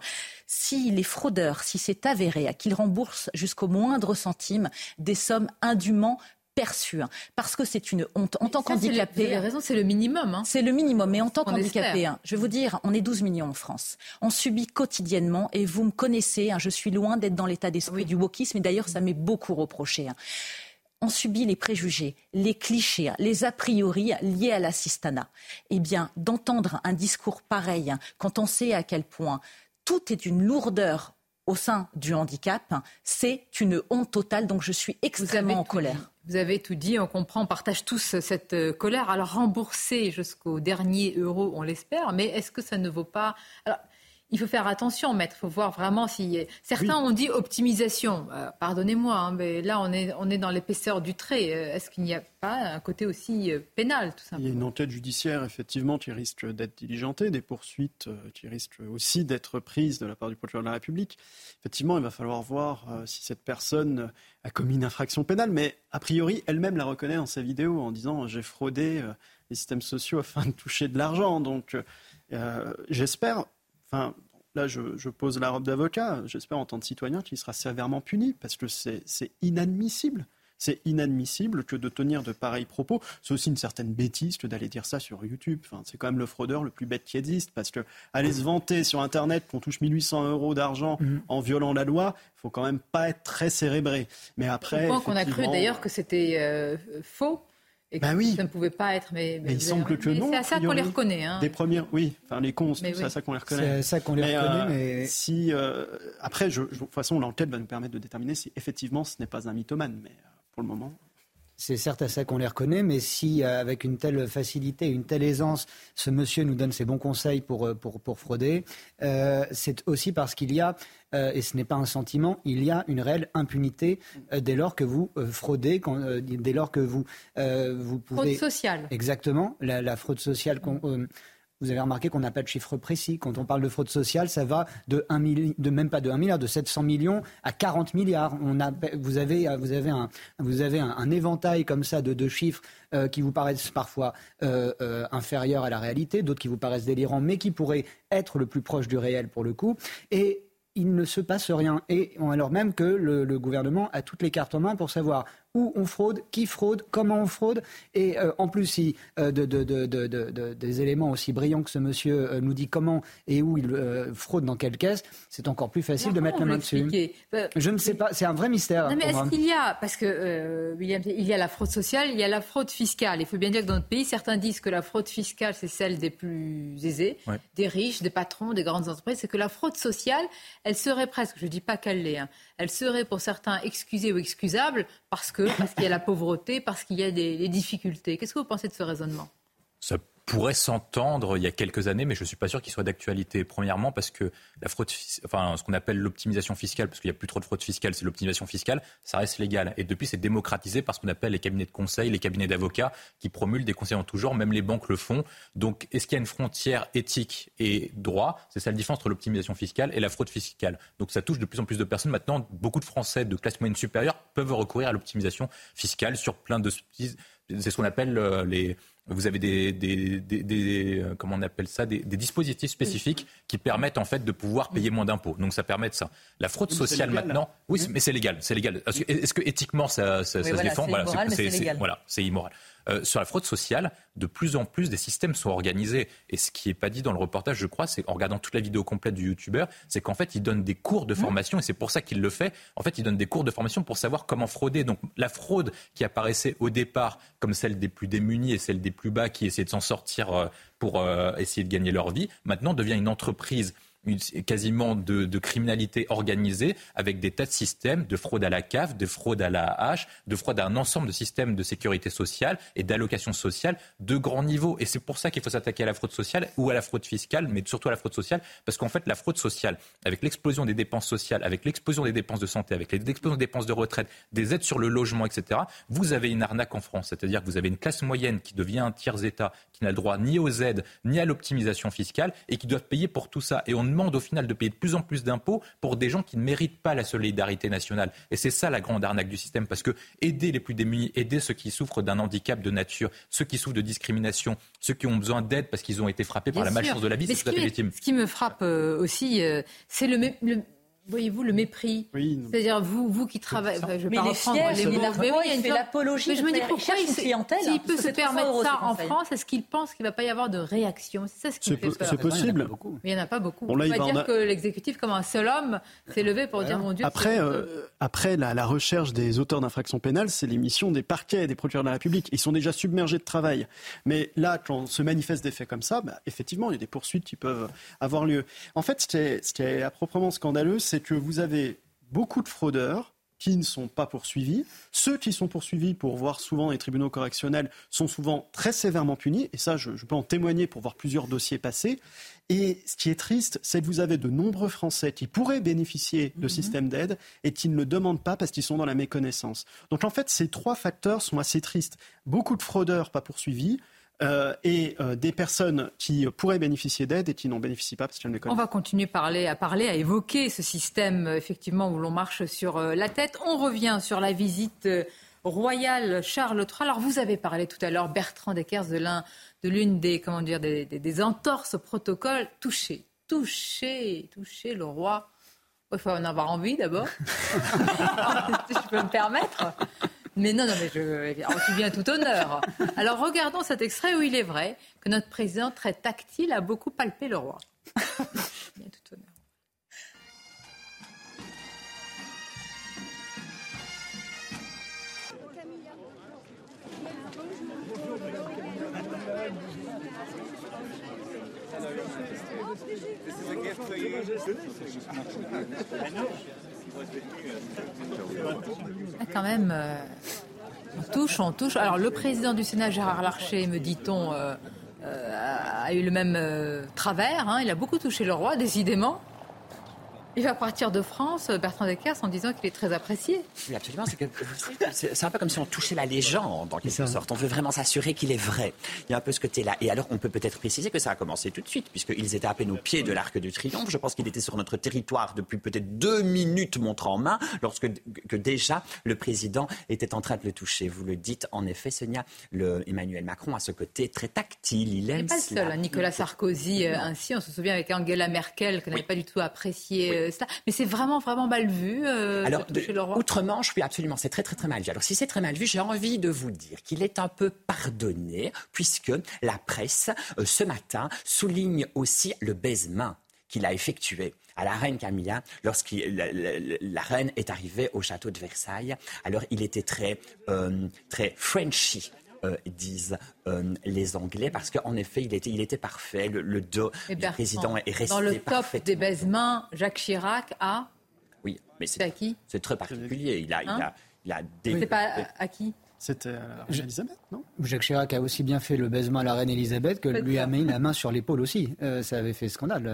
s'il est fraudeur, si c'est avéré, qu'il rembourse jusqu'au moindre centime des sommes indûment perçu, hein, parce que c'est une honte. En tant qu'handicapé... Vous avez raison, c'est le minimum. Hein. C'est le minimum, mais en tant qu'handicapé, hein, je vais vous dire, on est 12 millions en France. On subit quotidiennement, et vous me connaissez, je suis loin d'être dans l'état d'esprit du wokisme, et d'ailleurs ça m'est beaucoup reproché on subit les préjugés, les clichés, les a priori liés à l'assistanat. Eh bien, d'entendre un discours pareil, quand on sait à quel point tout est une lourdeur au sein du handicap, c'est une honte totale. Donc je suis extrêmement en colère. Vous avez tout dit, on comprend, on partage tous cette euh, colère. Alors rembourser jusqu'au dernier euro, on l'espère, mais est-ce que ça ne vaut pas il faut faire attention, maître. Il faut voir vraiment si. Certains ont dit optimisation. Euh, pardonnez-moi, hein, mais là, on est, on est dans l'épaisseur du trait. Euh, est-ce qu'il n'y a pas un côté aussi euh, pénal, tout simplement Il y a une enquête judiciaire, effectivement, qui risque d'être diligentée, des poursuites qui risquent aussi d'être prises de la part du procureur de la République. Effectivement, il va falloir voir si cette personne a commis une infraction pénale, mais a priori, elle-même la reconnaît dans sa vidéo en disant j'ai fraudé les systèmes sociaux afin de toucher de l'argent. Donc, j'espère Enfin, là, je, pose la robe d'avocat. J'espère en tant que citoyen qu'il sera sévèrement puni parce que c'est inadmissible. C'est inadmissible que de tenir de pareils propos. C'est aussi une certaine bêtise que d'aller dire ça sur YouTube. Enfin, c'est quand même le fraudeur le plus bête qui existe parce que aller se vanter sur Internet qu'on touche 1800 euros d'argent mmh. en violant la loi, il faut quand même pas être très cérébré. Mais après, qu'on a cru d'ailleurs que c'était euh, faux bah oui. ça ne pouvait pas être. Mais, il semble que non. C'est à ça qu'on les reconnaît. Hein. Des premières, oui. Enfin, les cons, c'est à ça qu'on les reconnaît. C'est à ça qu'on les reconnaît. Euh, mais si euh, après, je, de toute façon, l'enquête va nous permettre de déterminer si effectivement ce n'est pas un mythomane. Mais euh, pour le moment. C'est certes à ça qu'on les reconnaît, mais si avec une telle facilité, une telle aisance, ce monsieur nous donne ses bons conseils pour, pour, pour frauder, c'est aussi parce qu'il y a euh, et ce n'est pas un sentiment, il y a une réelle impunité euh, dès lors que vous euh, fraudez, dès lors que vous, vous pouvez... Fraude sociale. Exactement, la, fraude sociale vous avez remarqué qu'on n'a pas de chiffre précis. Quand on parle de fraude sociale, ça va de, 1 de même pas de 1 milliard, de 700 millions à 40 milliards. On a, vous avez, vous avez, un, vous avez un, éventail comme ça de, de chiffres qui vous paraissent parfois inférieurs à la réalité, d'autres qui vous paraissent délirants, mais qui pourraient être le plus proche du réel pour le coup. Et il ne se passe rien. Et alors même que le, gouvernement a toutes les cartes en main pour savoir où on fraude, qui fraude, comment on fraude. Et euh, en plus, si euh, de, des éléments aussi brillants que ce monsieur euh, nous dit comment et où il fraude dans quelle caisse, c'est encore plus facile de mettre la main dessus. Je ne sais pas, c'est un vrai mystère. Non, mais est-ce qu'il y a, parce que William, il y a la fraude sociale, il y a la fraude fiscale. Il faut bien dire que dans notre pays, certains disent que la fraude fiscale, c'est celle des plus aisés, des riches, des patrons, des grandes entreprises. C'est que la fraude sociale, elle serait presque, je ne dis pas qu'elle l'est, hein, elle serait pour certains excusée ou excusable parce que parce qu'il y a la pauvreté, parce qu'il y a des, difficultés. Qu'est-ce que vous pensez de ce raisonnement? Pourrait s'entendre il y a quelques années, mais je ne suis pas sûr qu'il soit d'actualité. Premièrement, parce que la fraude, enfin, ce qu'on appelle l'optimisation fiscale, parce qu'il n'y a plus trop de fraude fiscale, c'est l'optimisation fiscale, ça reste légal. Et depuis, c'est démocratisé par ce qu'on appelle les cabinets de conseil, les cabinets d'avocats qui promulent des conseils en tout genre, même les banques le font. Donc, est-ce qu'il y a une frontière éthique et droit? C'est ça la différence entre l'optimisation fiscale et la fraude fiscale. Donc, ça touche de plus en plus de personnes. Maintenant, beaucoup de Français de classe moyenne supérieure peuvent recourir à l'optimisation fiscale sur plein de c'est ce qu'on appelle euh, les, vous avez des, des, des, euh, comment on appelle ça, des, dispositifs spécifiques qui permettent en fait de pouvoir payer moins d'impôts. Donc ça permet de ça. La fraude sociale maintenant, oui, mais c'est légal, c'est légal. Est-ce que éthiquement ça, ça, se défend? Voilà, c'est voilà, immoral. Euh, sur la fraude sociale, de plus en plus des systèmes sont organisés. Et ce qui n'est pas dit dans le reportage, je crois, c'est en regardant toute la vidéo complète du youtubeur, c'est qu'en fait, il donne des cours de mmh. formation, et c'est pour ça qu'il le fait. En fait, il donne des cours de formation pour savoir comment frauder. Donc la fraude qui apparaissait au départ comme celle des plus démunis et celle des plus bas qui essayaient de s'en sortir euh, pour euh, essayer de gagner leur vie, maintenant devient une entreprise quasiment de, criminalité organisée avec des tas de systèmes de fraude à la CAF, de fraude à la hache, de fraude à un ensemble de systèmes de sécurité sociale et d'allocation sociale de grand niveau. Et c'est pour ça qu'il faut s'attaquer à la fraude sociale ou à la fraude fiscale, mais surtout à la fraude sociale, parce qu'en fait, la fraude sociale, avec l'explosion des dépenses sociales, avec l'explosion des dépenses de santé, avec l'explosion des dépenses de retraite, des aides sur le logement, etc., vous avez une arnaque en France. C'est-à-dire que vous avez une classe moyenne qui devient un tiers-État, qui n'a le droit ni aux aides, ni à l'optimisation fiscale, et qui doivent payer pour tout ça. Et on demande au final de payer de plus en plus d'impôts pour des gens qui ne méritent pas la solidarité nationale. Et c'est ça la grande arnaque du système, parce que aider les plus démunis, aider ceux qui souffrent d'un handicap de nature, ceux qui souffrent de discrimination, ceux qui ont besoin d'aide parce qu'ils ont été frappés par la malchance de la vie, c'est tout à fait légitime. Ce qui me frappe euh, aussi, euh, c'est le, Voyez-vous le mépris C'est-à-dire vous, vous qui travaillez. je vais mais pas les reprendre les mots. Mais oui, il fait l'apologie. je me dis pourquoi il s'il peut se permettre ça en France, est-ce qu'il pense qu'il ne va pas y avoir de réaction? C'est ça ce qui me fait peur. C'est possible. Mais il n'y en a pas beaucoup. On va dire que l'exécutif, comme un seul homme, s'est levé pour dire mon Dieu. Après, euh, après la recherche des auteurs d'infractions pénales, c'est l'émission des parquets des procureurs de la République. Ils sont déjà submergés de travail. Mais là, quand se manifestent des faits comme ça, bah, effectivement, il y a des poursuites qui peuvent avoir lieu. En fait, ce qui est à proprement scandaleux, c'est que vous avez beaucoup de fraudeurs qui ne sont pas poursuivis. Ceux qui sont poursuivis pour voir souvent les tribunaux correctionnels sont souvent très sévèrement punis, et ça, je, peux en témoigner pour voir plusieurs dossiers passer. Et ce qui est triste, c'est que vous avez de nombreux Français qui pourraient bénéficier de mhm. systèmes d'aide et qui ne le demandent pas parce qu'ils sont dans la méconnaissance. Donc en fait, ces trois facteurs sont assez tristes. Beaucoup de fraudeurs pas poursuivis, euh, et euh, des personnes qui pourraient bénéficier d'aide et qui n'en bénéficient pas parce qu'elles ne connaissent On va continuer parler, à parler, à évoquer ce système effectivement où l'on marche sur euh, la tête. On revient sur la visite royale Charles III. Alors vous avez parlé tout à l'heure, Bertrand Deckers, de l'un, de l'une des comment dire des, des, entorses au protocole. Toucher, toucher, toucher le roi. Il faut en avoir envie d'abord, (laughs) (laughs) je peux me permettre. Mais non, non, mais je, suis bien tout honneur. Alors regardons cet extrait où il est vrai que notre président très tactile a beaucoup palpé le roi. bien tout honneur. Ah, quand même, euh, on touche, on touche. Alors, le président du Sénat, Gérard Larcher, me dit-on, euh, euh, a eu le même travers. Hein. Il a beaucoup touché le roi, décidément. Il va partir de France, Bertrand Deckers, en disant qu'il est très apprécié. Oui, absolument. C'est un peu comme si on touchait la légende, en quelque sorte. On veut vraiment s'assurer qu'il est vrai. Il y a un peu ce côté-là. Et alors, on peut peut-être préciser que ça a commencé tout de suite, puisqu'ils étaient à peine au pied de l'Arc du Triomphe. Je pense qu'il était sur notre territoire depuis peut-être deux minutes, montre en main, lorsque que déjà le président était en train de le toucher. Vous le dites, en effet, Sonia, le Emmanuel Macron a ce côté très tactile. Il aime. Il n'est pas le seul. Hein. Nicolas Sarkozy, euh, ainsi. On se souvient avec Angela Merkel, qu'on n'avait pas du tout apprécié. Euh, mais c'est vraiment, vraiment mal vu. Euh, Alors, autrement, je suis absolument, c'est très, très, très mal vu. Alors, si c'est très mal vu, j'ai envie de vous dire qu'il est un peu pardonné, puisque la presse, euh, ce matin, souligne aussi le baisement qu'il a effectué à la reine Camilla lorsque la, reine est arrivée au château de Versailles. Alors il était très, euh, très Frenchy euh, disent euh, les Anglais, parce qu'en effet, il était, il était parfait. Le, dos du président est resté Dans le top des baise-mains, Jacques Chirac a... Oui, mais c'est à qui C'est très particulier. Il a, il a, hein il a C'est pas à qui c'était à la reine Elisabeth, non? Jacques Chirac a aussi bien fait le baisement à la reine Elisabeth que lui a mis la main sur l'épaule aussi. Euh, ça avait fait scandale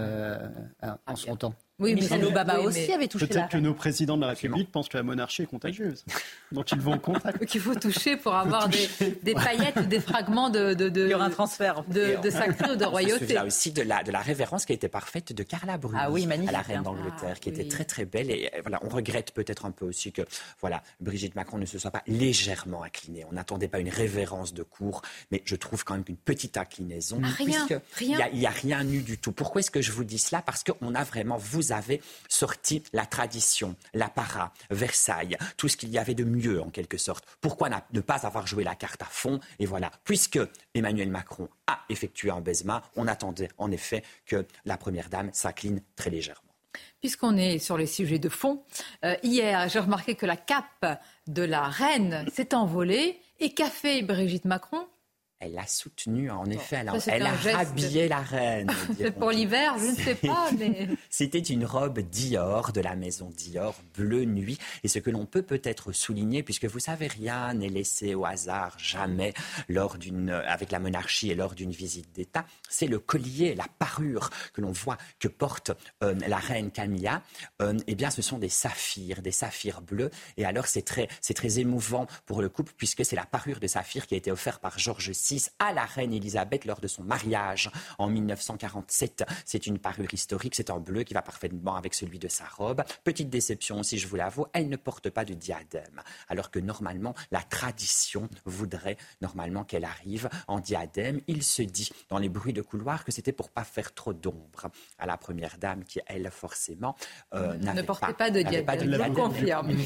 en ah, son temps. Oui, mais Michel Obama aussi avait touché Peut-être que nos présidents de la République pensent que la monarchie est contagieuse. Donc ils vont en contact. (laughs) Qu'il faut toucher pour avoir des, des, paillettes ou des fragments de, de, de, Il y aura un transfert. de, de sacré ou de royauté. Il aussi de la, de la révérence qui a été parfaite de Carla Bruni ah oui, à la reine d'Angleterre, ah qui était très très belle. Et euh, voilà, on regrette peut-être un peu aussi que voilà, Brigitte Macron ne se soit pas légèrement inclinée. On n'attendait pas une révérence de cour, mais je trouve quand même qu'une petite inclinaison. Ah, rien, rien. Il n'y a, a, rien eu du tout. Pourquoi est-ce que je vous dis cela? Parce qu'on a vraiment, vous avez sorti la tradition, l'apparat, Versailles, tout ce qu'il y avait de mieux en quelque sorte. Pourquoi ne pas avoir joué la carte à fond? Et voilà, puisque Emmanuel Macron a effectué un baisement, on attendait en effet que la Première Dame s'incline très légèrement. Puisqu'on est sur les sujets de fond, euh, hier, j'ai remarqué que la cape de la reine s'est envolée. Et qu'a fait Brigitte Macron? Elle l'a soutenue, en effet. Elle, a habillé la reine. (laughs) pour l'hiver, je ne sais pas. (laughs) Mais... C'était une robe Dior de la maison Dior, bleu nuit. Et ce que l'on peut peut-être souligner, puisque vous savez, rien n'est laissé au hasard, jamais, lors d'une, avec la monarchie et lors d'une visite d'État, c'est le collier, la parure que l'on voit que porte euh, la reine Camilla. Euh, eh bien, ce sont des saphirs, des saphirs bleus. Et alors, c'est très, c'est très émouvant pour le couple, puisque c'est la parure de saphir qui a été offerte par Georges 2006 à la reine Elisabeth lors de son mariage en 1947. C'est une parure historique, c'est un bleu qui va parfaitement avec celui de sa robe. Petite déception aussi, je vous l'avoue, elle ne porte pas de diadème, alors que normalement la tradition voudrait normalement qu'elle arrive en diadème. Il se dit dans les bruits de couloir que c'était pour pas faire trop d'ombre à la première dame qui, elle, forcément, euh, ne portait pas, de diadème. je confirme.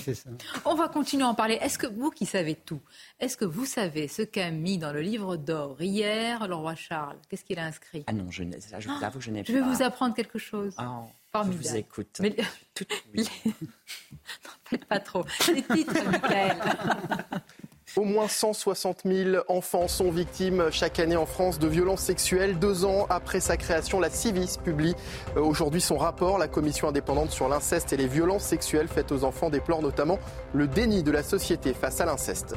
On va continuer à en parler. Est-ce que vous qui savez tout, est-ce que vous savez ce qu'a mis dans le livre d'or hier le roi Charles Qu'est-ce qu'il a inscrit? Ah non, je, je vous avoue, je n'ai pas. Je vais vous apprendre quelque chose. Oh, Formidable. Je vous écoute. Mais... Tout... (laughs) Oui. (laughs) non, pas trop. Les titres, Michael. (laughs) Au moins 160 000 enfants sont victimes chaque année en France de violences sexuelles. Deux ans après sa création, la Civis publie euh, aujourd'hui son rapport. La commission indépendante sur l'inceste et les violences sexuelles faites aux enfants déplore notamment le déni de la société face à l'inceste.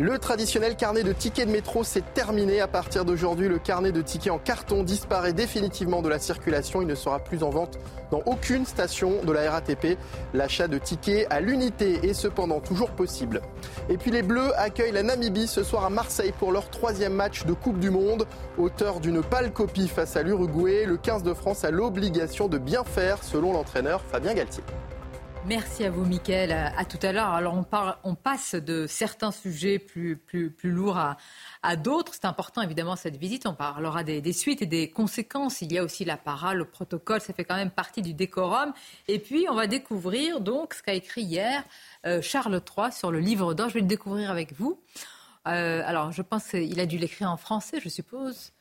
Le traditionnel carnet de tickets de métro s'est terminé. À partir d'aujourd'hui, le carnet de tickets en carton disparaît définitivement de la circulation. Il ne sera plus en vente dans aucune station de la RATP. L'achat de tickets à l'unité est cependant toujours possible. Et puis les Bleus accueillent la Namibie ce soir à Marseille pour leur troisième match de Coupe du Monde. Auteur d'une pâle copie face à l'Uruguay, le 15 de France a l'obligation de bien faire selon l'entraîneur Fabien Galtier. Merci à vous, Mickaël. À, tout à l'heure. Alors, on, passe de certains sujets plus, lourds à, d'autres. C'est important, évidemment, cette visite. On parlera des, des, suites et des conséquences. Il y a aussi la parole, le protocole. Ça fait quand même partie du décorum. Et puis, on va découvrir donc ce qu'a écrit hier euh, Charles III sur le livre d'or. Je vais le découvrir avec vous. Euh, alors, je pense qu'il a dû l'écrire en français, je suppose.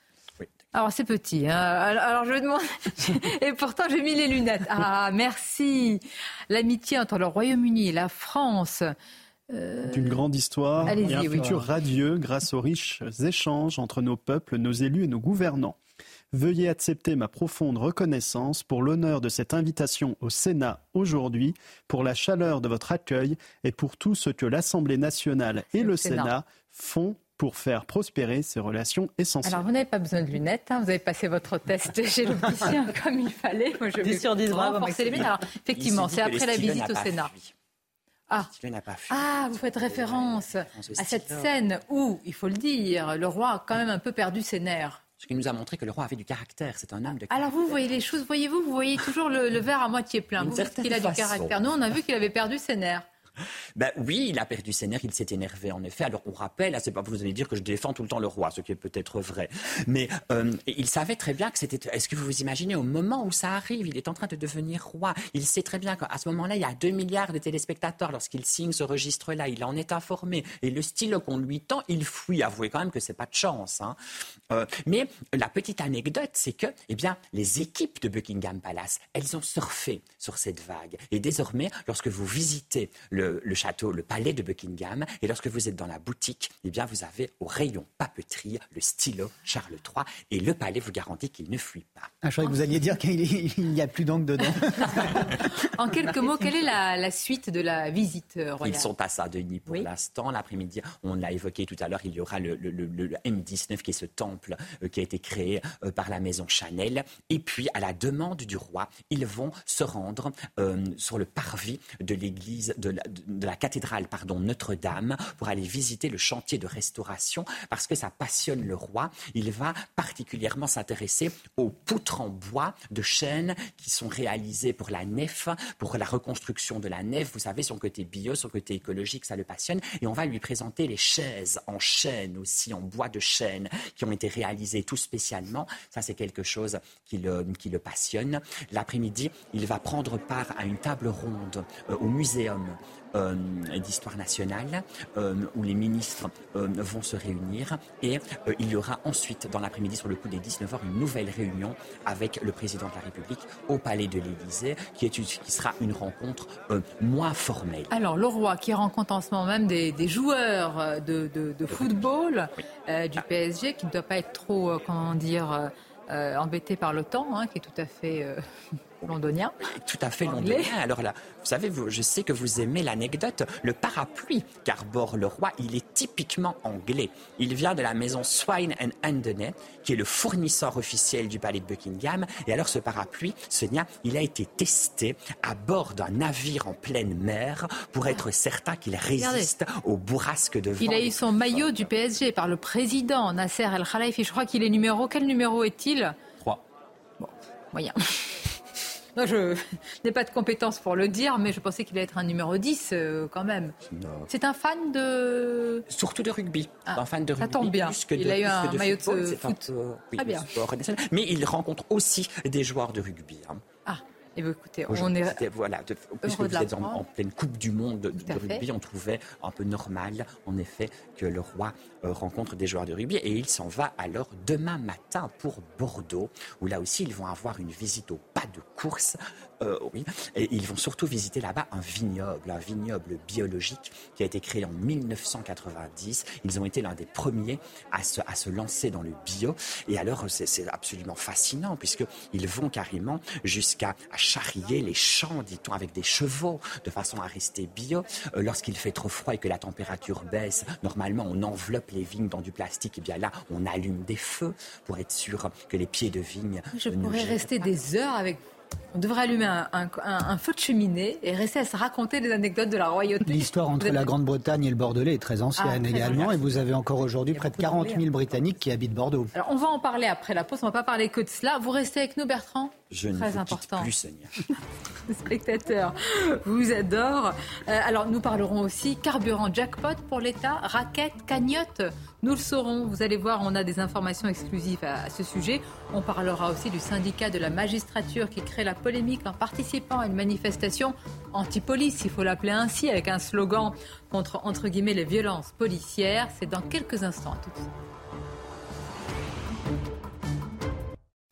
Alors c'est petit. Hein. Alors je vais demander. (laughs) et pourtant j'ai mis les lunettes. Ah merci. L'amitié entre le Royaume-Uni et la France. Euh... D'une grande histoire et un futur radieux grâce aux riches échanges entre nos peuples, nos élus et nos gouvernants. Veuillez accepter ma profonde reconnaissance pour l'honneur de cette invitation au Sénat aujourd'hui, pour la chaleur de votre accueil et pour tout ce que l'Assemblée nationale et le Sénat, Sénat font pour faire prospérer ces relations essentielles. Alors, vous n'avez pas besoin de lunettes, hein. vous avez passé votre test chez l'opticien (laughs) comme il fallait. Moi, je 10 sur 10, bravo. Alors, effectivement, c'est après la visite au Sénat. Ah. ah, vous faites référence à cette scène où, il faut le dire, le roi a quand même un peu perdu ses nerfs. Ce qui nous a montré que le roi avait du caractère. C'est un homme de caractère. Alors vous voyez les choses, voyez-vous, vous voyez toujours le, verre à moitié plein. Vous dites qu'il a du caractère. Nous, on a vu qu'il avait perdu ses nerfs. Ben oui, il a perdu ses nerfs, il s'est énervé en effet. Alors on rappelle, c'est pas vous allez dire que je défends tout le temps le roi, ce qui est peut-être vrai, mais euh, il savait très bien que c'était. Est-ce que vous vous imaginez au moment où ça arrive, il est en train de devenir roi. Il sait très bien qu'à ce moment-là, il y a 2 milliards de téléspectateurs. Lorsqu'il signe ce registre-là, il en est informé. Et le style qu'on lui tend, il fuit. Avouez quand même que c'est pas de chance. Hein. Euh, mais la petite anecdote, c'est que, eh bien, les équipes de Buckingham Palace, elles ont surfé sur cette vague. Et désormais, lorsque vous visitez le, le château, le palais de Buckingham. Et lorsque vous êtes dans la boutique, eh bien, vous avez au rayon papeterie le stylo Charles III. Et le palais vous garantit qu'il ne fuit pas. Ah, je croyais que vous alliez dire qu'il n'y a plus d'encre dedans. (laughs) en quelques mots, quelle est la, suite de la visite euh, royale Ils sont à Saint-Denis pour l'instant. L'après-midi, on l'a évoqué tout à l'heure, il y aura le, M19 qui est ce temple euh, qui a été créé euh, par la maison Chanel. Et puis, à la demande du roi, ils vont se rendre sur le parvis de l'église de de la cathédrale pardon, Notre-Dame pour aller visiter le chantier de restauration parce que ça passionne le roi. Il va particulièrement s'intéresser aux poutres en bois de chêne qui sont réalisées pour la nef, pour la reconstruction de la nef. Vous savez, son côté bio, son côté écologique, ça le passionne. Et on va lui présenter les chaises en chêne aussi, en bois de chêne, qui ont été réalisées tout spécialement. Ça, c'est quelque chose qui le, qui le passionne. L'après-midi, il va prendre part à une table ronde euh, au muséum d'histoire nationale euh, où les ministres euh, vont se réunir et il y aura ensuite dans l'après-midi sur le coup des 19h une nouvelle réunion avec le président de la République au palais de l'Élysée qui, est qui sera une rencontre moins formelle. Alors le roi qui rencontre en ce moment même des, joueurs de, football du PSG qui ne doit pas être trop, comment dire, embêté par le temps, hein, qui est tout à fait londonien. Tout à fait londonien. Alors là, vous savez, je sais que vous aimez l'anecdote. Le parapluie qu'arbore le roi, il est typiquement anglais. Il vient de la maison Swine and Andenay, qui est le fournisseur officiel du palais de Buckingham. Et alors, ce parapluie, Sonia, il a été testé à bord d'un navire en pleine mer pour être certain qu'il résiste aux bourrasques de vent. Il a eu son maillot du PSG par le président Nasser El Khalifi. Je crois qu'il est numéro. Quel numéro est-il? 3. Bon, moyen. Je (laughs) n'ai pas de compétences pour le dire, mais je pensais qu'il allait être un numéro 10 euh, quand même. C'est un fan de... Surtout de rugby. Ah, un fan de ça rugby. tombe bien. il a eu un maillot de foot. Très bien. Mais il rencontre aussi des joueurs de rugby. Hein. Ah. Et eh écoutez, on est voilà, puisque vous êtes en, pleine Coupe du Monde de, de rugby, on trouvait un peu normal, en effet, que le roi euh, rencontre des joueurs de rugby et il s'en va alors demain matin pour Bordeaux, où là aussi ils vont avoir une visite au pas de course. Euh, oui, et ils vont surtout visiter là-bas un vignoble, un vignoble biologique qui a été créé en 1990. Ils ont été l'un des premiers à se, à se lancer dans le bio. Et alors, c'est absolument fascinant puisqu'ils vont carrément jusqu'à charrier les champs, dit-on, avec des chevaux, de façon à rester bio. Euh, lorsqu'il fait trop froid et que la température baisse, normalement, on enveloppe les vignes dans du plastique. Et bien là, on allume des feux pour être sûr que les pieds de vigne. Je pourrais rester des heures avec on devrait allumer un, feu de cheminée et rester à se raconter des anecdotes de la royauté. L'histoire entre la Grande-Bretagne et le Bordelais est très ancienne ah, également. Et vous avez encore aujourd'hui près de 40 000 Britanniques qui habitent Bordeaux. Alors, on va en parler après la pause. On ne va pas parler que de cela. Vous restez avec nous, Bertrand? Je très ne important. plus, Sonia. (laughs) Les spectateurs vous adorent. Euh, alors, nous parlerons aussi carburant jackpot pour l'État, raquette, cagnotte. Nous le saurons. Vous allez voir, on a des informations exclusives à, ce sujet. On parlera aussi du syndicat de la magistrature qui crée la polémique en participant à une manifestation anti-police, il faut l'appeler ainsi, avec un slogan contre, entre guillemets, les violences policières. C'est dans quelques instants. Tout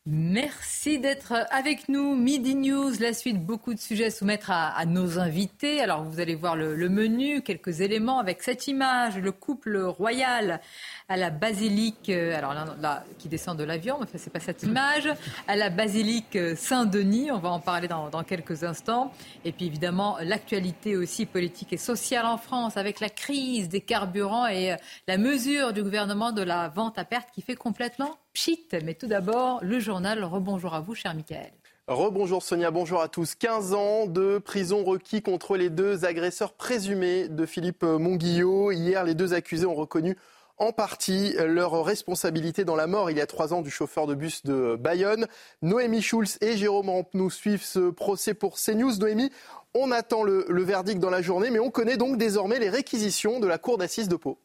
Merci d'être avec nous. Midi News, la suite, beaucoup de sujets à soumettre à, nos invités. Alors vous allez voir le, menu, quelques éléments avec cette image, le couple royal à la basilique, euh, alors là, qui descend de l'avion, mais c'est pas cette image, à la basilique Saint-Denis. On va en parler dans, dans quelques instants. Et puis évidemment l'actualité aussi politique et sociale en France avec la crise des carburants et euh, la mesure du gouvernement de la vente à perte qui fait complètement pchit. Mais tout d'abord, le journal. Rebonjour à vous, cher Michael. Rebonjour Sonia, bonjour à tous. 15 ans de prison requis contre les deux agresseurs présumés de Philippe Monguillot. Hier, les deux accusés ont reconnu en partie leur responsabilité dans la mort il y a trois ans du chauffeur de bus de Bayonne. Noémie Schulz et Jérôme Rampenou suivent ce procès pour CNews. Noémie, on attend le, verdict dans la journée, mais on connaît donc désormais les réquisitions de la cour d'assises de Pau.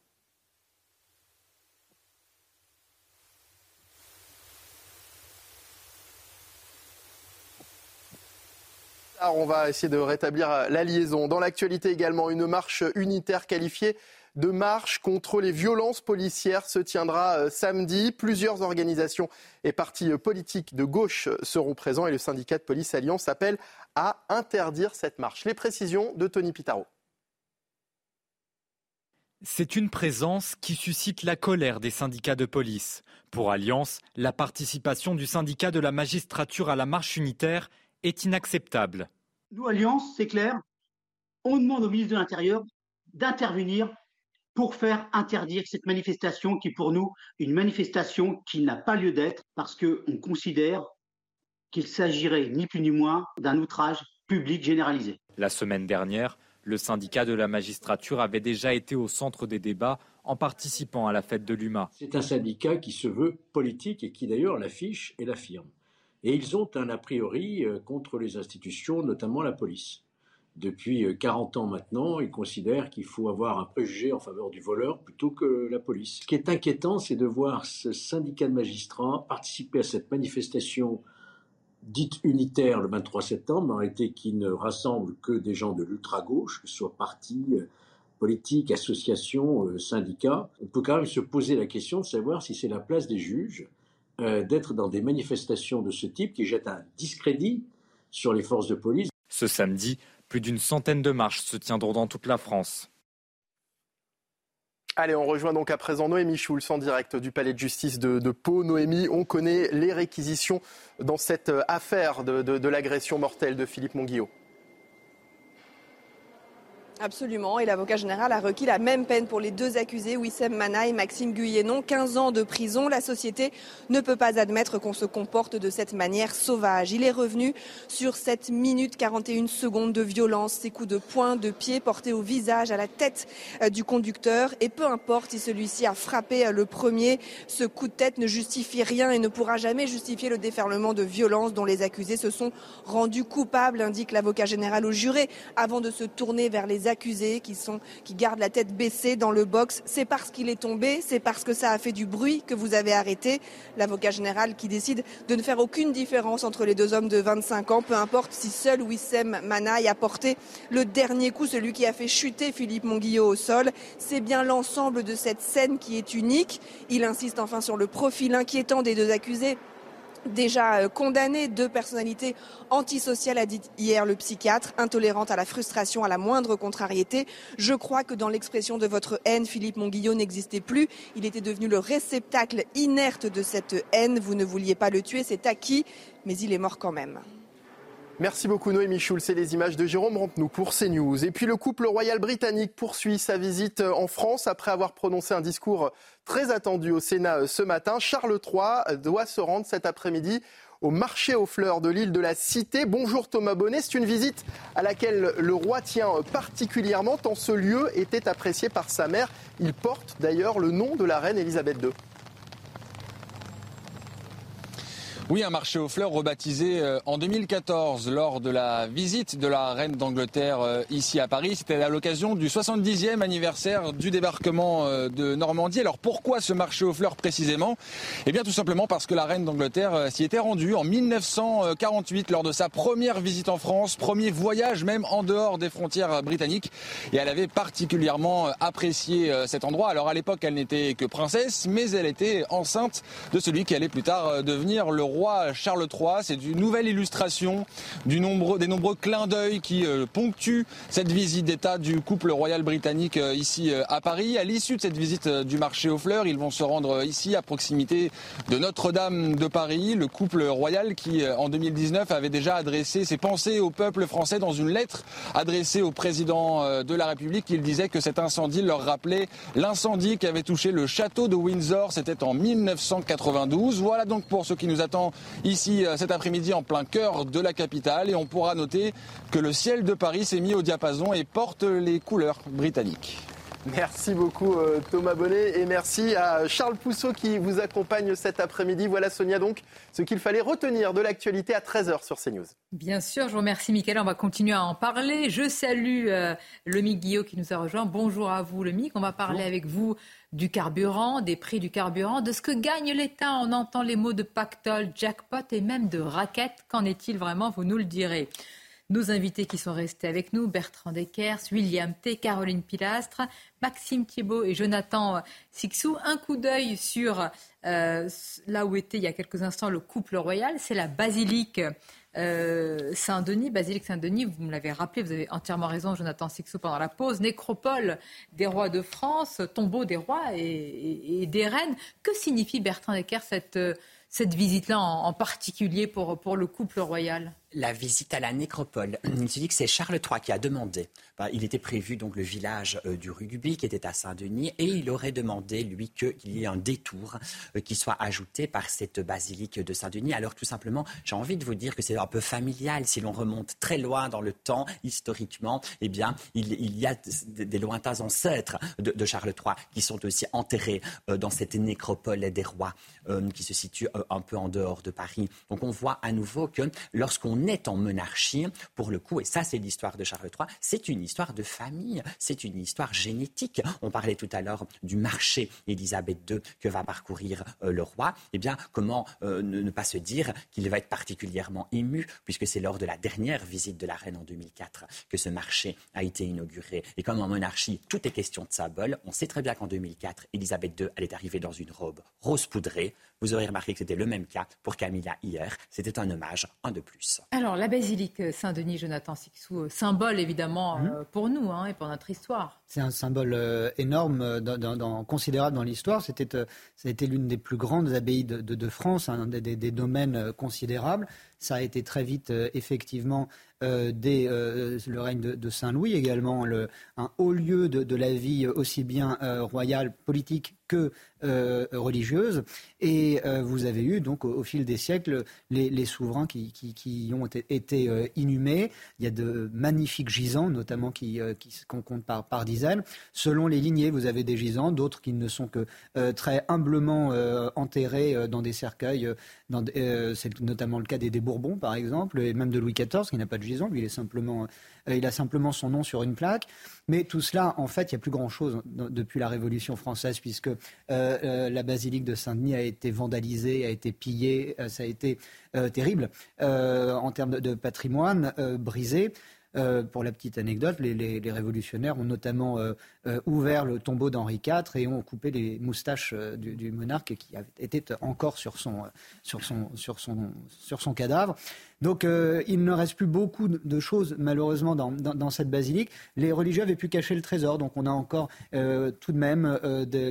On va essayer de rétablir la liaison. Dans l'actualité également, une marche unitaire qualifiée de marche contre les violences policières se tiendra euh, samedi. Plusieurs organisations et partis euh, politiques de gauche seront présents et le syndicat de police Alliance appelle à interdire cette marche. Les précisions de Tony Pitaro. C'est une présence qui suscite la colère des syndicats de police. Pour Alliance, la participation du syndicat de la magistrature à la marche unitaire est inacceptable. Nous, Alliance, c'est clair, on demande au ministre de l'Intérieur d'intervenir pour faire interdire cette manifestation qui, pour nous, est une manifestation qui n'a pas lieu d'être parce qu'on considère qu'il s'agirait ni plus ni moins d'un outrage public généralisé. La semaine dernière, le syndicat de la magistrature avait déjà été au centre des débats en participant à la fête de l'UMA. C'est un syndicat qui se veut politique et qui d'ailleurs l'affiche et l'affirme. Et ils ont un a priori euh, contre les institutions, notamment la police depuis 40 euh, ans maintenant, ils considèrent qu'il faut avoir un préjugé en faveur du voleur plutôt que la police. Ce qui est inquiétant, c'est de voir ce syndicat de magistrats participer à cette manifestation dite unitaire le 23 septembre, en réalité qui ne rassemble que des gens de l'ultra-gauche, que ce soit partis, euh, politiques, associations, euh, syndicats. On peut quand même se poser la question de savoir si c'est la place des juges d'être dans des manifestations de ce type qui jettent un discrédit sur les forces de police. Ce samedi, plus d'une centaine de marches se tiendront dans toute la France. Allez, on rejoint donc à présent Noémie Schulz en direct du palais de justice de, Pau. Noémie, on connaît les réquisitions dans cette affaire de, l'agression mortelle de Philippe Monguillot. Absolument. Et l'avocat général a requis la même peine pour les deux accusés, Wissem Mana et Maxime Guyenon. 15 ans de prison. La société ne peut pas admettre qu'on se comporte de cette manière sauvage. Il est revenu sur 7 minutes 41 secondes de violence, ces coups de poing, de pied portés au visage, à la tête euh, du conducteur. Et peu importe si celui-ci a frappé euh, le premier, ce coup de tête ne justifie rien et ne pourra jamais justifier le déferlement de violence dont les accusés se sont rendus coupables, indique l'avocat général au juré, avant de se tourner vers les accusés qui, sont, gardent la tête baissée dans le box. C'est parce qu'il est tombé, c'est parce que ça a fait du bruit que vous avez arrêté. L'avocat général qui décide de ne faire aucune différence entre les deux hommes de 25 ans, peu importe si seul Wissem Manaï a porté le dernier coup, celui qui a fait chuter Philippe Monguillot au sol. C'est bien l'ensemble de cette scène qui est unique. Il insiste enfin sur le profil inquiétant des deux accusés déjà euh, condamné, deux personnalités antisociales, a dit hier le psychiatre, intolérantes à la frustration, à la moindre contrariété. Je crois que dans l'expression de votre haine, Philippe Monguillot n'existait plus. Il était devenu le réceptacle inerte de cette haine. Vous ne vouliez pas le tuer, c'est acquis, mais il est mort quand même. Merci beaucoup Noémie Schulz et les images de Jérôme Rampenou pour CNews. Et puis le couple royal britannique poursuit sa visite en France après avoir prononcé un discours très attendu au Sénat ce matin. Charles III doit se rendre cet après-midi au marché aux fleurs de l'île de la Cité. Bonjour Thomas Bonnet, c'est une visite à laquelle le roi tient particulièrement tant ce lieu était apprécié par sa mère. Il porte d'ailleurs le nom de la reine Elisabeth II. Oui, un marché aux fleurs rebaptisé euh, en 2014 lors de la visite de la reine d'Angleterre euh, ici à Paris. C'était à l'occasion du 70e anniversaire du débarquement euh, de Normandie. Alors pourquoi ce marché aux fleurs précisément? Eh bien tout simplement parce que la reine d'Angleterre s'y était rendue en 1948 lors de sa première visite en France, premier voyage même en dehors des frontières britanniques. Et elle avait particulièrement apprécié cet endroit. Alors à l'époque, elle n'était que princesse, mais elle était enceinte de celui qui allait plus tard devenir le roi roi Charles III. C'est une nouvelle illustration des nombreux clins d'œil qui euh, ponctuent cette visite d'État du couple royal britannique euh, ici euh, à Paris. À l'issue de cette visite du marché aux fleurs, ils vont se rendre ici à proximité de Notre-Dame de Paris, le couple royal qui en 2019 avait déjà adressé ses pensées au peuple français dans une lettre adressée au président de la République. Il disait que cet incendie leur rappelait l'incendie qui avait touché le château de Windsor. C'était en 1992. Voilà donc pour ce qui nous attend ici euh, cet après-midi en plein cœur de la capitale et on pourra noter que le ciel de Paris s'est mis au diapason et porte les couleurs britanniques. Merci beaucoup euh, Thomas Bonnet et merci à Charles Pousseau qui vous accompagne cet après-midi. Voilà Sonia donc ce qu'il fallait retenir de l'actualité à 13h sur CNews. Bien sûr, je vous remercie Mickaël, on va continuer à en parler. Je salue euh, le Guillot qui nous a rejoint. Bonjour à vous le on va parler avec vous du carburant, des prix du carburant, de ce que gagne l'État. On entend les mots de pactole, jackpot et même de raquette. Qu'en est-il vraiment? Vous nous le direz. Nos invités qui sont restés avec nous, Bertrand Deckers, William T, Caroline Pilastre, Maxime Thiebaud et Jonathan Sixou. Un coup d'œil sur euh, là où était il y a quelques instants le couple royal, c'est la basilique euh, Saint-Denis, basilique Saint-Denis, vous me l'avez rappelé, vous avez entièrement raison, Jonathan Sixou, pendant la pause, nécropole des rois de France, tombeau des rois et, des reines. Que signifie Bertrand Decker cette, cette visite-là en, particulier pour, pour le couple royal? La visite à la nécropole. (clears throat) Il se dit que c'est Charles III qui a demandé. Bah, il était prévu donc le village euh, du Rugby qui était à Saint-Denis et il aurait demandé lui qu'il y ait un détour euh, qui soit ajouté par cette basilique de Saint-Denis. Alors tout simplement, j'ai envie de vous dire que c'est un peu familial si l'on remonte très loin dans le temps historiquement. Eh bien, il, y a des lointains ancêtres de, Charles III qui sont aussi enterrés euh, dans cette nécropole des rois qui se situe un peu en dehors de Paris. Donc on voit à nouveau que lorsqu'on est en monarchie, pour le coup, et ça c'est l'histoire de Charles III, c'est une histoire de famille, c'est une histoire génétique. On parlait tout à l'heure du marché Élisabeth II que va parcourir euh, le roi. Eh bien, comment euh, ne, pas se dire qu'il va être particulièrement ému, puisque c'est lors de la dernière visite de la reine en 2004 que ce marché a été inauguré. Et comme en monarchie, tout est question de symbole, on sait très bien qu'en 2004, Élisabeth II, elle est arrivée dans une robe rose poudrée. Vous aurez remarqué que c'était le même cas pour Camilla hier. C'était un hommage, un de plus. Alors, la basilique Saint-Denis, Jonathan Sixou, symbole évidemment Mmh. euh, pour nous hein, et pour notre histoire. C'est un symbole euh, énorme, euh, dans- dans- dans- considérable dans l'histoire. C'était, euh, ça a été l'une des plus grandes abbayes de, de- de France, un des, des- des domaines euh, considérables. Ça a été très vite, euh, effectivement, euh, dès euh, le règne de, Saint-Louis également, le- un haut lieu de, la vie aussi bien royale, politique que religieuse. Et vous avez eu, donc, au, fil des siècles, les, souverains qui, ont été, inhumés. Il y a de magnifiques gisants, notamment qui, qu'on compte par, dizaines. Selon les lignées, vous avez des gisants, d'autres qui ne sont que très humblement enterrés dans des cercueils. c'est notamment le cas des, des Bourbons, par exemple, et même de Louis XIV, qui n'a pas de gisant. Lui, euh, il a simplement son nom sur une plaque. Mais tout cela, en fait, il n'y a plus grand-chose depuis la Révolution française, puisque euh, euh, la basilique de Saint-Denis a été vandalisée, a été pillée, ça a été terrible en termes de, patrimoine brisé. Euh, pour la petite anecdote, les, révolutionnaires ont notamment euh, euh, ouvert le tombeau d'Henri IV et ont coupé les moustaches du, monarque qui était encore sur son, sur son, sur son, sur son cadavre. Donc il ne reste plus beaucoup de- choses malheureusement dans, dans- cette basilique. Les religieux avaient pu cacher le trésor, donc on a encore tout de même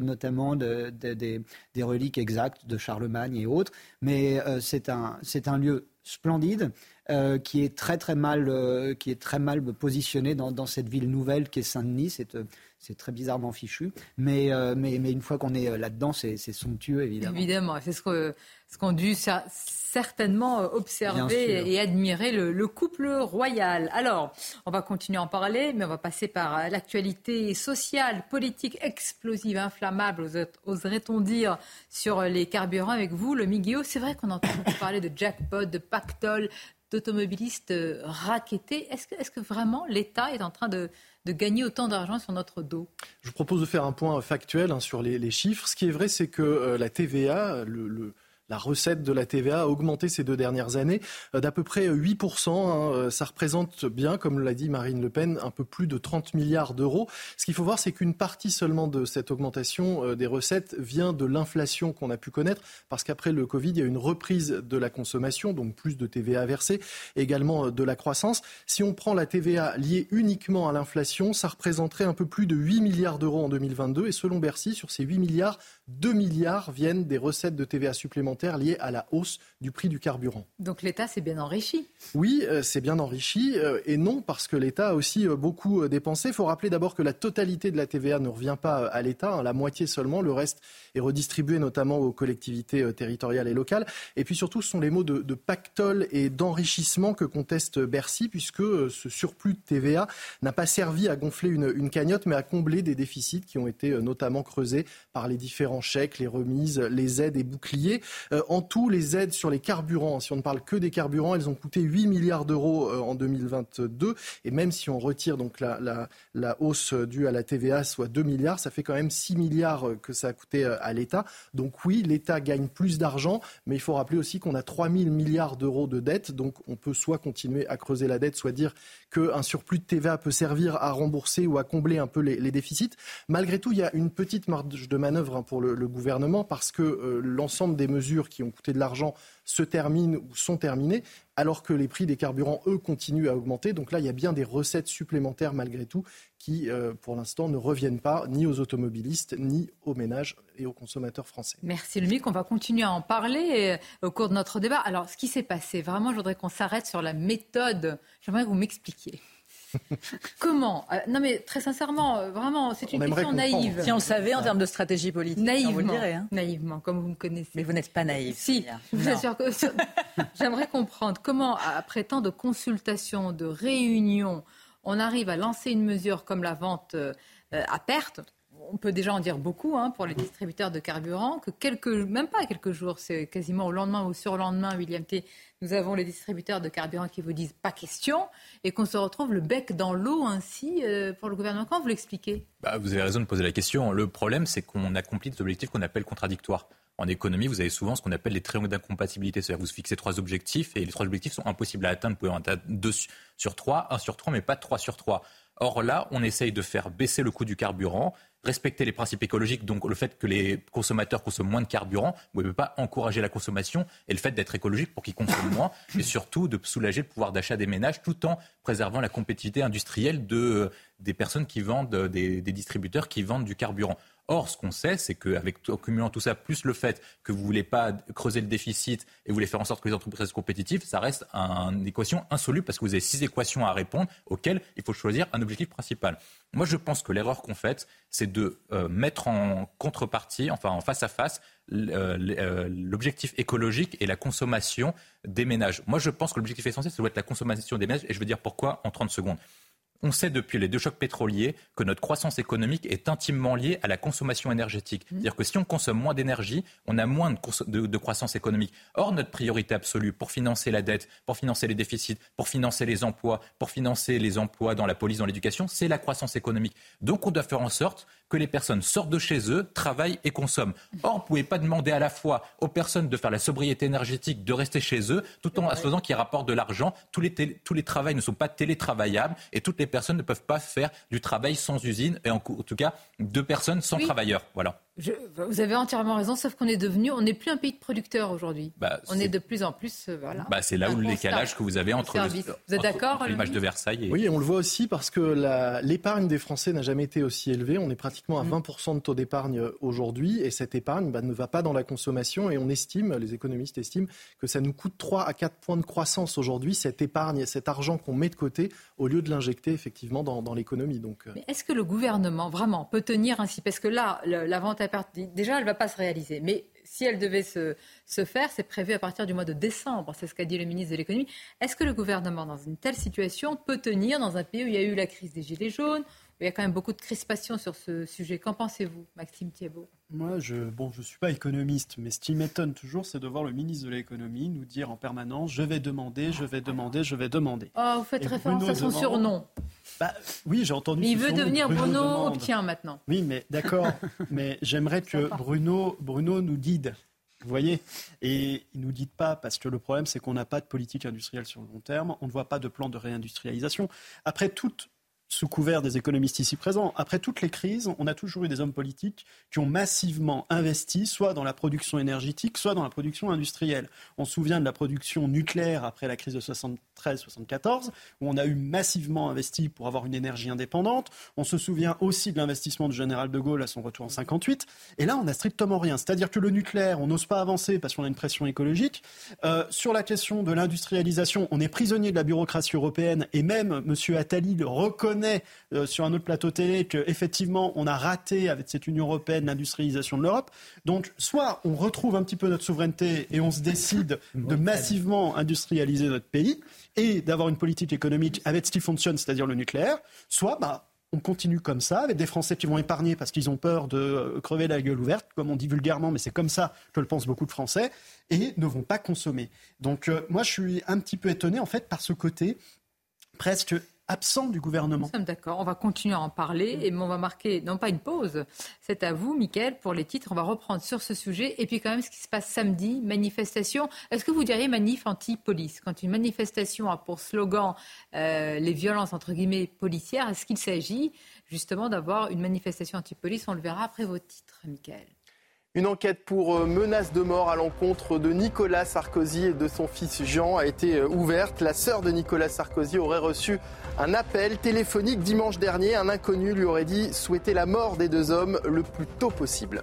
notamment de- de- des- des reliques exactes de Charlemagne et autres. Mais c'est un, un lieu splendide euh, qui est très très mal euh, qui est très mal positionné dans, dans cette ville nouvelle qui est Saint-Denis. Euh, c'est très bizarrement fichu, mais euh, mais, mais une fois qu'on est euh, là-dedans, c'est somptueux évidemment. Évidemment, c'est ce que ce dû cer- certainement euh, observer et admirer le, le couple royal. Alors, on va continuer à en parler, mais on va passer par l'actualité sociale, politique, explosive, inflammable, ose- oserait-on dire, sur les carburants avec vous, le Miguel. C'est vrai qu'on entend beaucoup parler de jackpot, de pactole, d'automobilistes euh, rackettés. Est-ce que, vraiment l'État est en train de, gagner autant d'argent sur notre dos? Je vous propose de faire un point factuel hein, sur les, chiffres. Ce qui est vrai, c'est que euh, la TVA, le- la recette de la TVA a augmenté ces deux dernières années euh, d'à peu près 8%. hein. Euh, Ça représente bien, comme l'a dit Marine Le Pen, un peu plus de 30 milliards d'euros. Ce qu'il faut voir, c'est qu'une partie seulement de cette augmentation euh, des recettes vient de l'inflation qu'on a pu connaître, parce qu'après le Covid, il y a une reprise de la consommation, donc plus de TVA versée, également de la croissance. Si on prend la TVA liée uniquement à l'inflation, ça représenterait un peu plus de 8 milliards d'euros en 2022. Et selon Bercy, sur ces 8 milliards, 2 milliards viennent des recettes de TVA supplémentaires liées à la hausse du prix du carburant. Donc l'État s'est bien enrichi. Oui, euh, c'est bien enrichi euh, et non parce que l'État a aussi euh, beaucoup dépensé. Il faut rappeler d'abord que la totalité de la TVA ne revient pas à l'État, hein, la moitié seulement. Le reste est redistribué notamment aux collectivités territoriales et locales. Et puis surtout, ce sont les mots de, de pactole et d'enrichissement que conteste Bercy, puisque ce surplus de TVA n'a pas servi à gonfler une, une cagnotte, mais à combler des déficits qui ont été notamment creusés par les différents chèques, les remises, les aides et boucliers. Euh, en tout, les aides sur les carburants, si on ne parle que des carburants, elles ont coûté 8 milliards d'euros euh, en 2022. Et même si on retire donc la, hausse due à la TVA, soit 2 milliards, ça fait quand même 6 milliards euh, que ça a coûté à l'État. Donc oui, l'État gagne plus d'argent, mais il faut rappeler aussi qu'on a 3 000 milliards d'euros de dette. Donc on peut soit continuer à creuser la dette, soit dire qu'un surplus de TVA peut servir à rembourser ou à combler un peu les, les déficits. Malgré tout, il y a une petite marge de manœuvre hein, pour le, le gouvernement parce que euh, l'ensemble des mesures qui ont coûté de l'argent se terminent ou sont terminées, alors que les prix des carburants, eux, continuent à augmenter. Donc là, il y a bien des recettes supplémentaires malgré tout qui, euh, pour l'instant, ne reviennent pas ni aux automobilistes, ni aux ménages et aux consommateurs français. Merci Lumic, on va continuer à en parler euh, au cours de notre débat. Alors, ce qui s'est passé, vraiment, je voudrais qu'on s'arrête sur la méthode. J'aimerais que vous m'expliquiez. (laughs) Comment euh, Non mais très sincèrement, euh, vraiment, c'est une question naïve. Si on le savait en termes de stratégie politique, Naïvement, on vous le dirait. hein. naïvement, comme vous me connaissez. Mais vous n'êtes pas naïf. Si, je vous Non. assure que (laughs) j'aimerais comprendre comment, après tant de consultations, de réunions, on arrive à lancer une mesure comme la vente euh, à perte. On peut déjà en dire beaucoup hein, pour les distributeurs de carburant, que quelques, même pas quelques jours, c'est quasiment au lendemain ou au surlendemain, William T. Nous avons les distributeurs de carburant qui vous disent pas question, et qu'on se retrouve le bec dans l'eau ainsi euh, pour le gouvernement. Comment vous l'expliquez? Bah, vous avez raison de poser la question. Le problème, c'est qu'on accomplit des objectifs qu'on appelle contradictoires. En économie, vous avez souvent ce qu'on appelle les triangles d'incompatibilité. C'est-à-dire que vous fixez trois objectifs et les trois objectifs sont impossibles à atteindre. Vous pouvez en atteindre deux sur trois, un sur trois, mais pas trois sur trois. Or là, on essaye de faire baisser le coût du carburant respecter les principes écologiques, donc le fait que les consommateurs consomment moins de carburant, vous ne pouvez pas encourager la consommation et le fait d'être écologique pour qu'ils consomment moins, (laughs) et surtout de soulager le pouvoir d'achat des ménages tout en préservant la compétitivité industrielle de, des personnes qui vendent, des, des distributeurs qui vendent du carburant. Or, ce qu'on sait, c'est qu'avec en cumulant tout ça, plus le fait que vous voulez pas creuser le déficit et vous voulez faire en sorte que les entreprises restent compétitives, ça reste une équation insoluble parce que vous avez six équations à répondre auxquelles il faut choisir un objectif principal. Moi, je pense que l'erreur qu'on fait, c'est de euh, mettre en contrepartie, enfin en face à face, euh, euh, l'objectif écologique et la consommation des ménages. Moi, je pense que l'objectif essentiel, ça doit être la consommation des ménages et je vais dire pourquoi en 30 secondes. On sait depuis les deux chocs pétroliers que notre croissance économique est intimement liée à la consommation énergétique. Mmh. C'est-à-dire que si on consomme moins d'énergie, on a moins de, croissance économique. Or, notre priorité absolue pour financer la dette, pour financer les déficits, pour financer les emplois, pour financer les emplois dans la police, dans l'éducation, c'est la croissance économique. Donc, on doit faire en sorte que les personnes sortent de chez eux, travaillent et consomment. Or, vous ne pouvez pas demander à la fois aux personnes de faire la sobriété énergétique, de rester chez eux, tout en faisant qu'ils rapportent de l'argent. Tous les, tous les travails ne sont pas télétravaillables et toutes les personnes ne peuvent pas faire du travail sans usine et en, tout cas deux personnes sans travailleurs. Voilà vous avez entièrement raison, sauf qu'on est devenu, on n'est plus un pays de producteurs aujourd'hui. Bah, on est... de plus en plus, euh, voilà. Bah, c'est là où le décalage que vous avez entre, vous êtes d'accord l'image de Versailles. Et... Oui, on le voit aussi parce que l'épargne des Français n'a jamais été aussi élevée. On est pratiquement à 20% mm. de taux d'épargne aujourd'hui, et cette épargne bah, ne va pas dans la consommation. Et on estime, les économistes estiment, que ça nous coûte 3 à 4 points de croissance aujourd'hui, cette épargne, cet argent qu'on met de côté, au lieu de l'injecter effectivement dans, dans l'économie. Donc, euh. est-ce que le gouvernement vraiment peut tenir ainsi? Parce que là, déjà, elle ne va pas se réaliser. Mais si elle devait se, faire, c'est prévu à partir du mois de décembre. C'est ce qu'a dit le ministre de l'économie. Est-ce que le gouvernement, dans une telle situation, peut tenir dans un pays où il y a eu la crise des Gilets jaunes, il y a quand même beaucoup de crispation sur ce sujet. Qu'en pensez-vous, Maxime Thiebaud? Moi, je ne bon, je suis pas économiste, mais ce qui m'étonne toujours, c'est de voir le ministre de l'économie nous dire en permanence je vais demander, je vais demander, je vais demander. Oh, vous faites référence à son surnom. Bah, oui, j'ai entendu. Mais il veut devenir Bruno, Obtient maintenant. Oui, mais d'accord. (laughs) mais j'aimerais que Bruno, Bruno nous guide. Vous voyez Et il ne nous dit pas, parce que le problème, c'est qu'on n'a pas de politique industrielle sur le long terme, on ne voit pas de plan de réindustrialisation. Après toute sous couvert des économistes ici présents. Après toutes les crises, on a toujours eu des hommes politiques qui ont massivement investi, soit dans la production énergétique, soit dans la production industrielle. On se souvient de la production nucléaire après la crise de 73-74, où on a eu massivement investi pour avoir une énergie indépendante. On se souvient aussi de l'investissement du général de Gaulle à son retour en 58. Et là, on n'a strictement rien. C'est-à-dire que le nucléaire, on n'ose pas avancer parce qu'on a une pression écologique. Euh, sur la question de l'industrialisation, on est prisonnier de la bureaucratie européenne et même M. Attali le reconnaît euh, sur un autre plateau télé qu'effectivement, on a raté avec cette Union européenne l'industrialisation de l'Europe. Donc, soit on retrouve un petit peu notre souveraineté et on se décide de massivement industrialiser notre pays et d'avoir une politique économique avec ce qui fonctionne, c'est-à-dire le nucléaire, soit bah, on continue comme ça, avec des Français qui vont épargner parce qu'ils ont peur de euh, crever la gueule ouverte, comme on dit vulgairement, mais c'est comme ça que le pensent beaucoup de Français, et ne vont pas consommer. Donc euh, moi, je suis un petit peu étonné, en fait, par ce côté presque absent du gouvernement. Nous sommes d'accord. On va continuer à en parler et on va marquer, non pas une pause, c'est à vous, Mickaël, pour les titres. On va reprendre sur ce sujet. Et puis quand même, ce qui se passe samedi, manifestation. Est-ce que vous diriez manif anti-police? Quand une manifestation a pour slogan euh, les violences, entre guillemets, policières, est-ce qu'il s'agit justement d'avoir une manifestation anti-police? On le verra après vos titres, Mickaël. Une enquête pour euh, menace de mort à l'encontre de Nicolas Sarkozy et de son fils Jean a été euh, ouverte. La sœur de Nicolas Sarkozy aurait reçu un appel téléphonique dimanche dernier. Un inconnu lui aurait dit souhaiter la mort des deux hommes le plus tôt possible.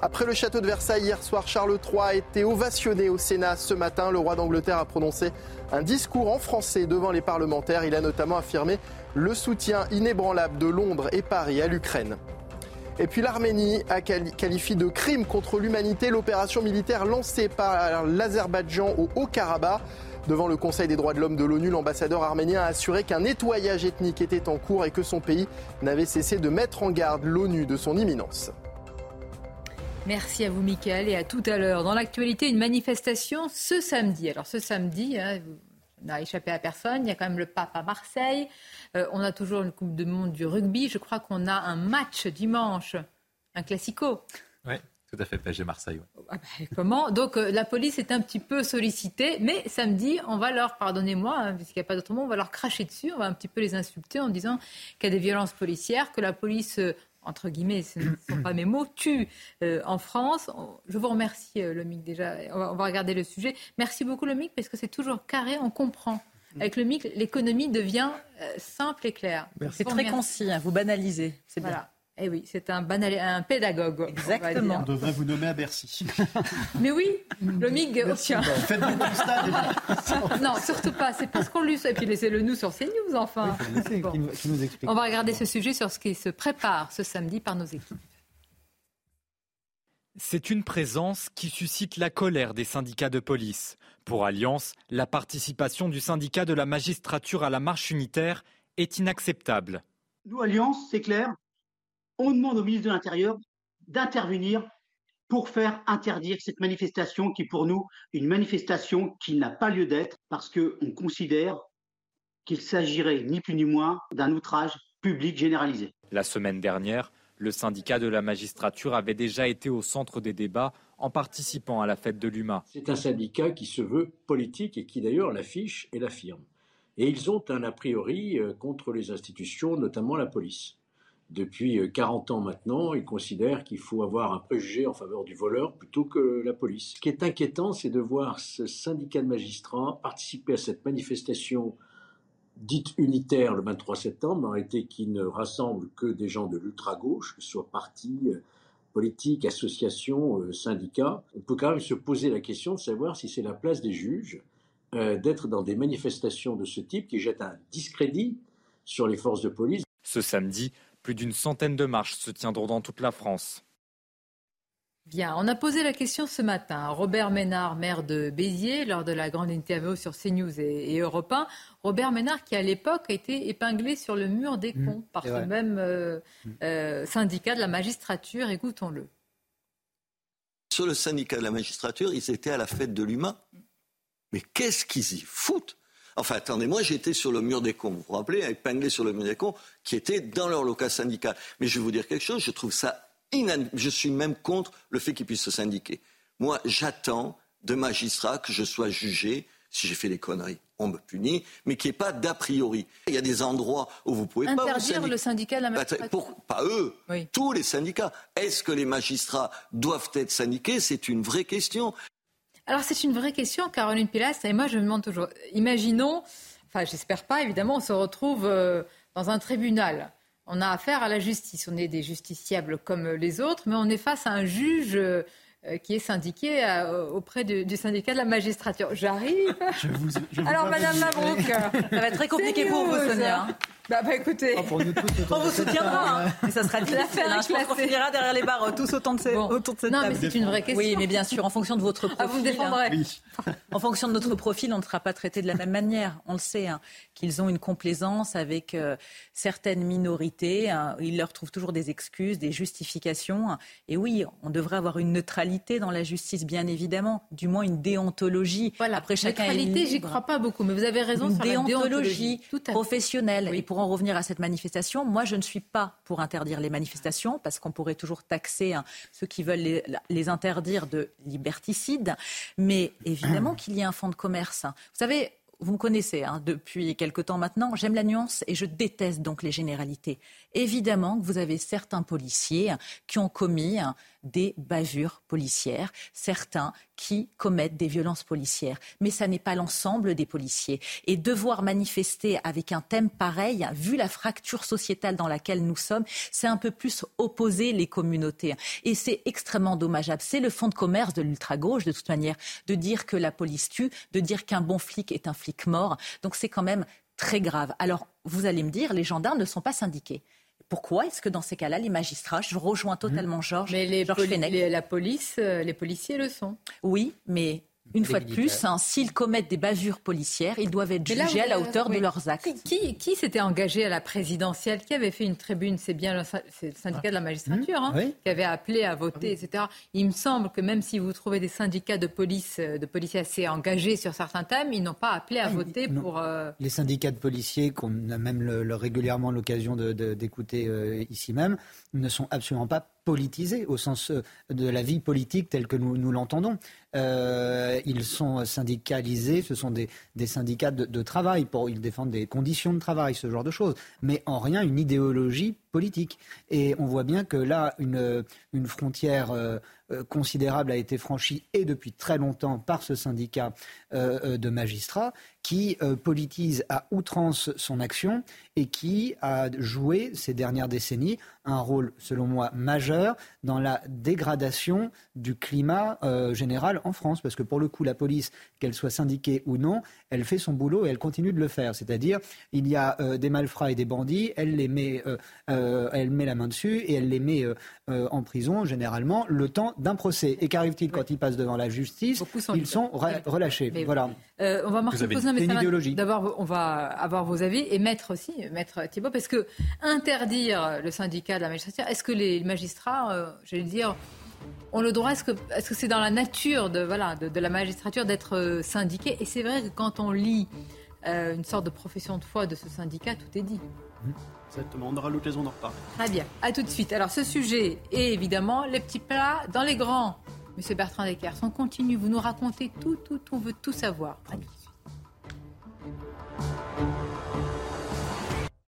Après le château de Versailles hier soir, Charles III a été ovationné au Sénat ce matin. Le roi d'Angleterre a prononcé un discours en français devant les parlementaires. Il a notamment affirmé le soutien inébranlable de Londres et Paris à l'Ukraine. Et puis l'Arménie a qualifié de crime contre l'humanité l'opération militaire lancée par l'Azerbaïdjan au Haut-Karabakh. Devant le Conseil des droits de l'homme de l'ONU, l'ambassadeur arménien a assuré qu'un nettoyage ethnique était en cours et que son pays n'avait cessé de mettre en garde l'ONU de son imminence. Merci à vous, Michael, et à tout à l'heure. Dans l'actualité, une manifestation ce samedi. Alors, ce samedi, hein, n'a échappé à personne. Il y a quand même le pape à Marseille. Euh, on a toujours une Coupe du Monde du rugby. Je crois qu'on a un match dimanche, un classico. Oui, tout à fait, PSG Marseille. Ah bah, comment? Donc euh, la police est un petit peu sollicitée, mais samedi, on va leur, pardonnez-moi, hein, puisqu'il n'y a pas d'autre mot, on va leur cracher dessus, on va un petit peu les insulter en disant qu'il y a des violences policières, que la police euh, entre guillemets, ce ne sont pas mes mots, tue en France. Je vous remercie, Lomic, déjà. On va, regarder le sujet. Merci beaucoup, Lomic, parce que c'est toujours carré, on comprend. Avec le MIC, l'économie devient simple et claire. C'est très concis, hein, vous banalisez. C'est voilà. Eh oui, c'est un, banal, un pédagogue. Exactement. On, devrait vous nommer à Bercy. (laughs) Mais oui, le MIG obtient. Faites le constat Non, surtout pas. C'est parce qu'on lui. Et puis laissez-le nous sur CNews, enfin. On va regarder ce sujet sur ce qui se prépare ce samedi par nos équipes. C'est une présence qui suscite la colère des syndicats de police. Pour Alliance, la participation du syndicat de la magistrature à la marche unitaire est inacceptable. Nous, Alliance, c'est clair, on demande au ministre de l'Intérieur d'intervenir pour faire interdire cette manifestation qui, pour nous, est une manifestation qui n'a pas lieu d'être parce qu'on considère qu'il s'agirait ni plus ni moins d'un outrage public généralisé. La semaine dernière, le syndicat de la magistrature avait déjà été au centre des débats en participant à la fête de l'UMA. C'est un syndicat qui se veut politique et qui d'ailleurs l'affiche et l'affirme. Et ils ont un a priori euh, contre les institutions, notamment la police depuis 40 euh, ans maintenant, ils considèrent qu'il faut avoir un préjugé en faveur du voleur plutôt que la police. Ce qui est inquiétant, c'est de voir ce syndicat de magistrats participer à cette manifestation dite unitaire le 23 septembre, en réalité qui ne rassemble que des gens de l'ultra-gauche, que ce soit partis, euh, politiques, associations, euh, syndicats. On peut quand même se poser la question de savoir si c'est la place des juges d'être dans des manifestations de ce type qui jettent un discrédit sur les forces de police. Ce samedi, plus d'une centaine de marches se tiendront dans toute la France. Bien, on a posé la question ce matin à Robert Ménard, maire de Béziers, lors de la grande interview sur CNews et, et Europe 1. Robert Ménard qui, à l'époque, a été épinglé sur le mur des mmh, cons par ce même euh, mmh. euh, syndicat de la magistrature. Écoutons-le. Sur le syndicat de la magistrature, ils étaient à la fête de l'humain. Mais qu'est-ce qu'ils y foutent? Enfin, attendez, moi j'étais sur le mur des cons, vous vous rappelez, épinglé sur le mur des cons, qui étaient dans leur local syndical. Mais je vais vous dire quelque chose, je trouve ça inadmissible. Je suis même contre le fait qu'ils puissent se syndiquer. Moi, j'attends de magistrats que je sois jugé si j'ai fait des conneries. On me punit, mais qu'il n'y ait pas d'a priori. Il y a des endroits où vous pouvez pas Interdire le syndicat de la magistrature. pas eux, tous les syndicats. Est-ce que les magistrats doivent être syndiqués? C'est une vraie question. Alors c'est une vraie question, Caroline Pilas, et moi je me demande toujours, imaginons, enfin j'espère pas, évidemment, on se retrouve euh, dans un tribunal. On a affaire à la justice, on est des justiciables comme les autres, mais on est face à un juge euh, qui est syndiqué euh, auprès du, syndicat de la magistrature. J'arrive. (laughs) Alors, Madame Mabrouk, ça va être très compliqué pour vous, Sonia. Bah, bah écoutez, oh, on vous soutiendra. Hein. Mais ça sera difficile. Hein. Je pense qu'on finira derrière les barres tous autant de ces, autour de cette non, mais c'est une vraie question. Oui, mais bien sûr, en fonction de votre profil. Ah, vous me défendrez. Hein. (laughs) En fonction de notre profil, on ne sera pas traité de la même manière. On le sait, hein, qu'ils ont une complaisance avec euh, certaines minorités. Ils leur trouvent toujours des excuses, des justifications. Et oui, on devrait avoir une neutralité dans la justice, bien évidemment. Du moins une déontologie. Voilà. Après, chacun neutralité, j'y crois pas beaucoup, mais vous avez raison une sur déontologie, la déontologie professionnelle. Et pour en revenir à cette manifestation, moi, je ne suis pas pour interdire les manifestations, parce qu'on pourrait toujours taxer hein, ceux qui veulent les, interdire de liberticides. Mais évidemment (clears throat) qu'il y a un fonds de commerce. Vous savez, vous me connaissez hein, depuis quelque temps maintenant, j'aime la nuance et je déteste donc les généralités. Évidemment que vous avez certains policiers qui ont commis des bavures policières, certains qui commettent des violences policières. Mais ça n'est pas l'ensemble des policiers. Et devoir manifester avec un thème pareil, vu la fracture sociétale dans laquelle nous sommes, c'est un peu plus opposer les communautés. Et c'est extrêmement dommageable. C'est le fond de commerce de l'ultra-gauche, de toute manière, de dire que la police tue, de dire qu'un bon flic est un flic mort. Donc c'est quand même très grave. Alors, vous allez me dire, les gendarmes ne sont pas syndiqués. Pourquoi est-ce que dans ces cas-là, les magistrats, je rejoins totalement Georges, mais les, la police, euh, les policiers le sont. Oui, mais une fois de plus, hein, s'ils commettent des bavures policières, ils doivent être jugés à la hauteur de leurs actes. Qui, qui, s'était engagé à la présidentielle Qui avait fait une tribune C'est bien le, syndicat de la magistrature hein, qui avait appelé à voter, etc. Il me semble que même si vous trouvez des syndicats de police, euh, de policiers assez engagés sur certains thèmes, ils n'ont pas appelé à voter pour. Euh, Les syndicats de policiers, qu'on a même régulièrement l'occasion d'écouter euh, ici même, ne sont absolument pas politisés au sens euh, de la vie politique telle que nous, l'entendons. Euh, ils sont syndicalisés, ce sont des, syndicats de, travail, pour, ils défendent des conditions de travail, ce genre de choses, mais en rien une idéologie politique. Et on voit bien que là, une, une frontière considérable a été franchie et depuis très longtemps par ce syndicat de magistrats qui politise à outrance son action et qui a joué ces dernières décennies un rôle, selon moi, majeur dans la dégradation du climat euh, général en France. Parce que pour le coup, la police, qu'elle soit syndiquée ou non, elle fait son boulot et elle continue de le faire. C'est-à-dire, il y a euh, des malfrats et des bandits, elle les met, euh, elle met la main dessus et elle les met en prison, généralement, le temps d'un procès. Et qu'arrive-t-il quand ils passent devant la justice? Ils sont relâchés. voilà. on va marquer pause, mais d'abord, on va avoir vos avis et mettre aussi, maître Thibault, parce que interdire le syndicat de la magistrature, est-ce que les magistrats, j'allais dire, ont le droit Est-ce que c'est -ce c'est dans la nature de, voilà, de, la magistrature d'être euh, syndiqué? Et c'est vrai que quand on lit euh, une sorte de profession de foi de ce syndicat, tout est dit. Exactement, on aura l'occasion d'en reparler. Très bien, à tout de suite. Alors ce sujet est évidemment les petits plats dans les grands. Monsieur Bertrand Deckers, on continue, vous nous racontez tout, tout, tout, on veut tout savoir. À tout de suite.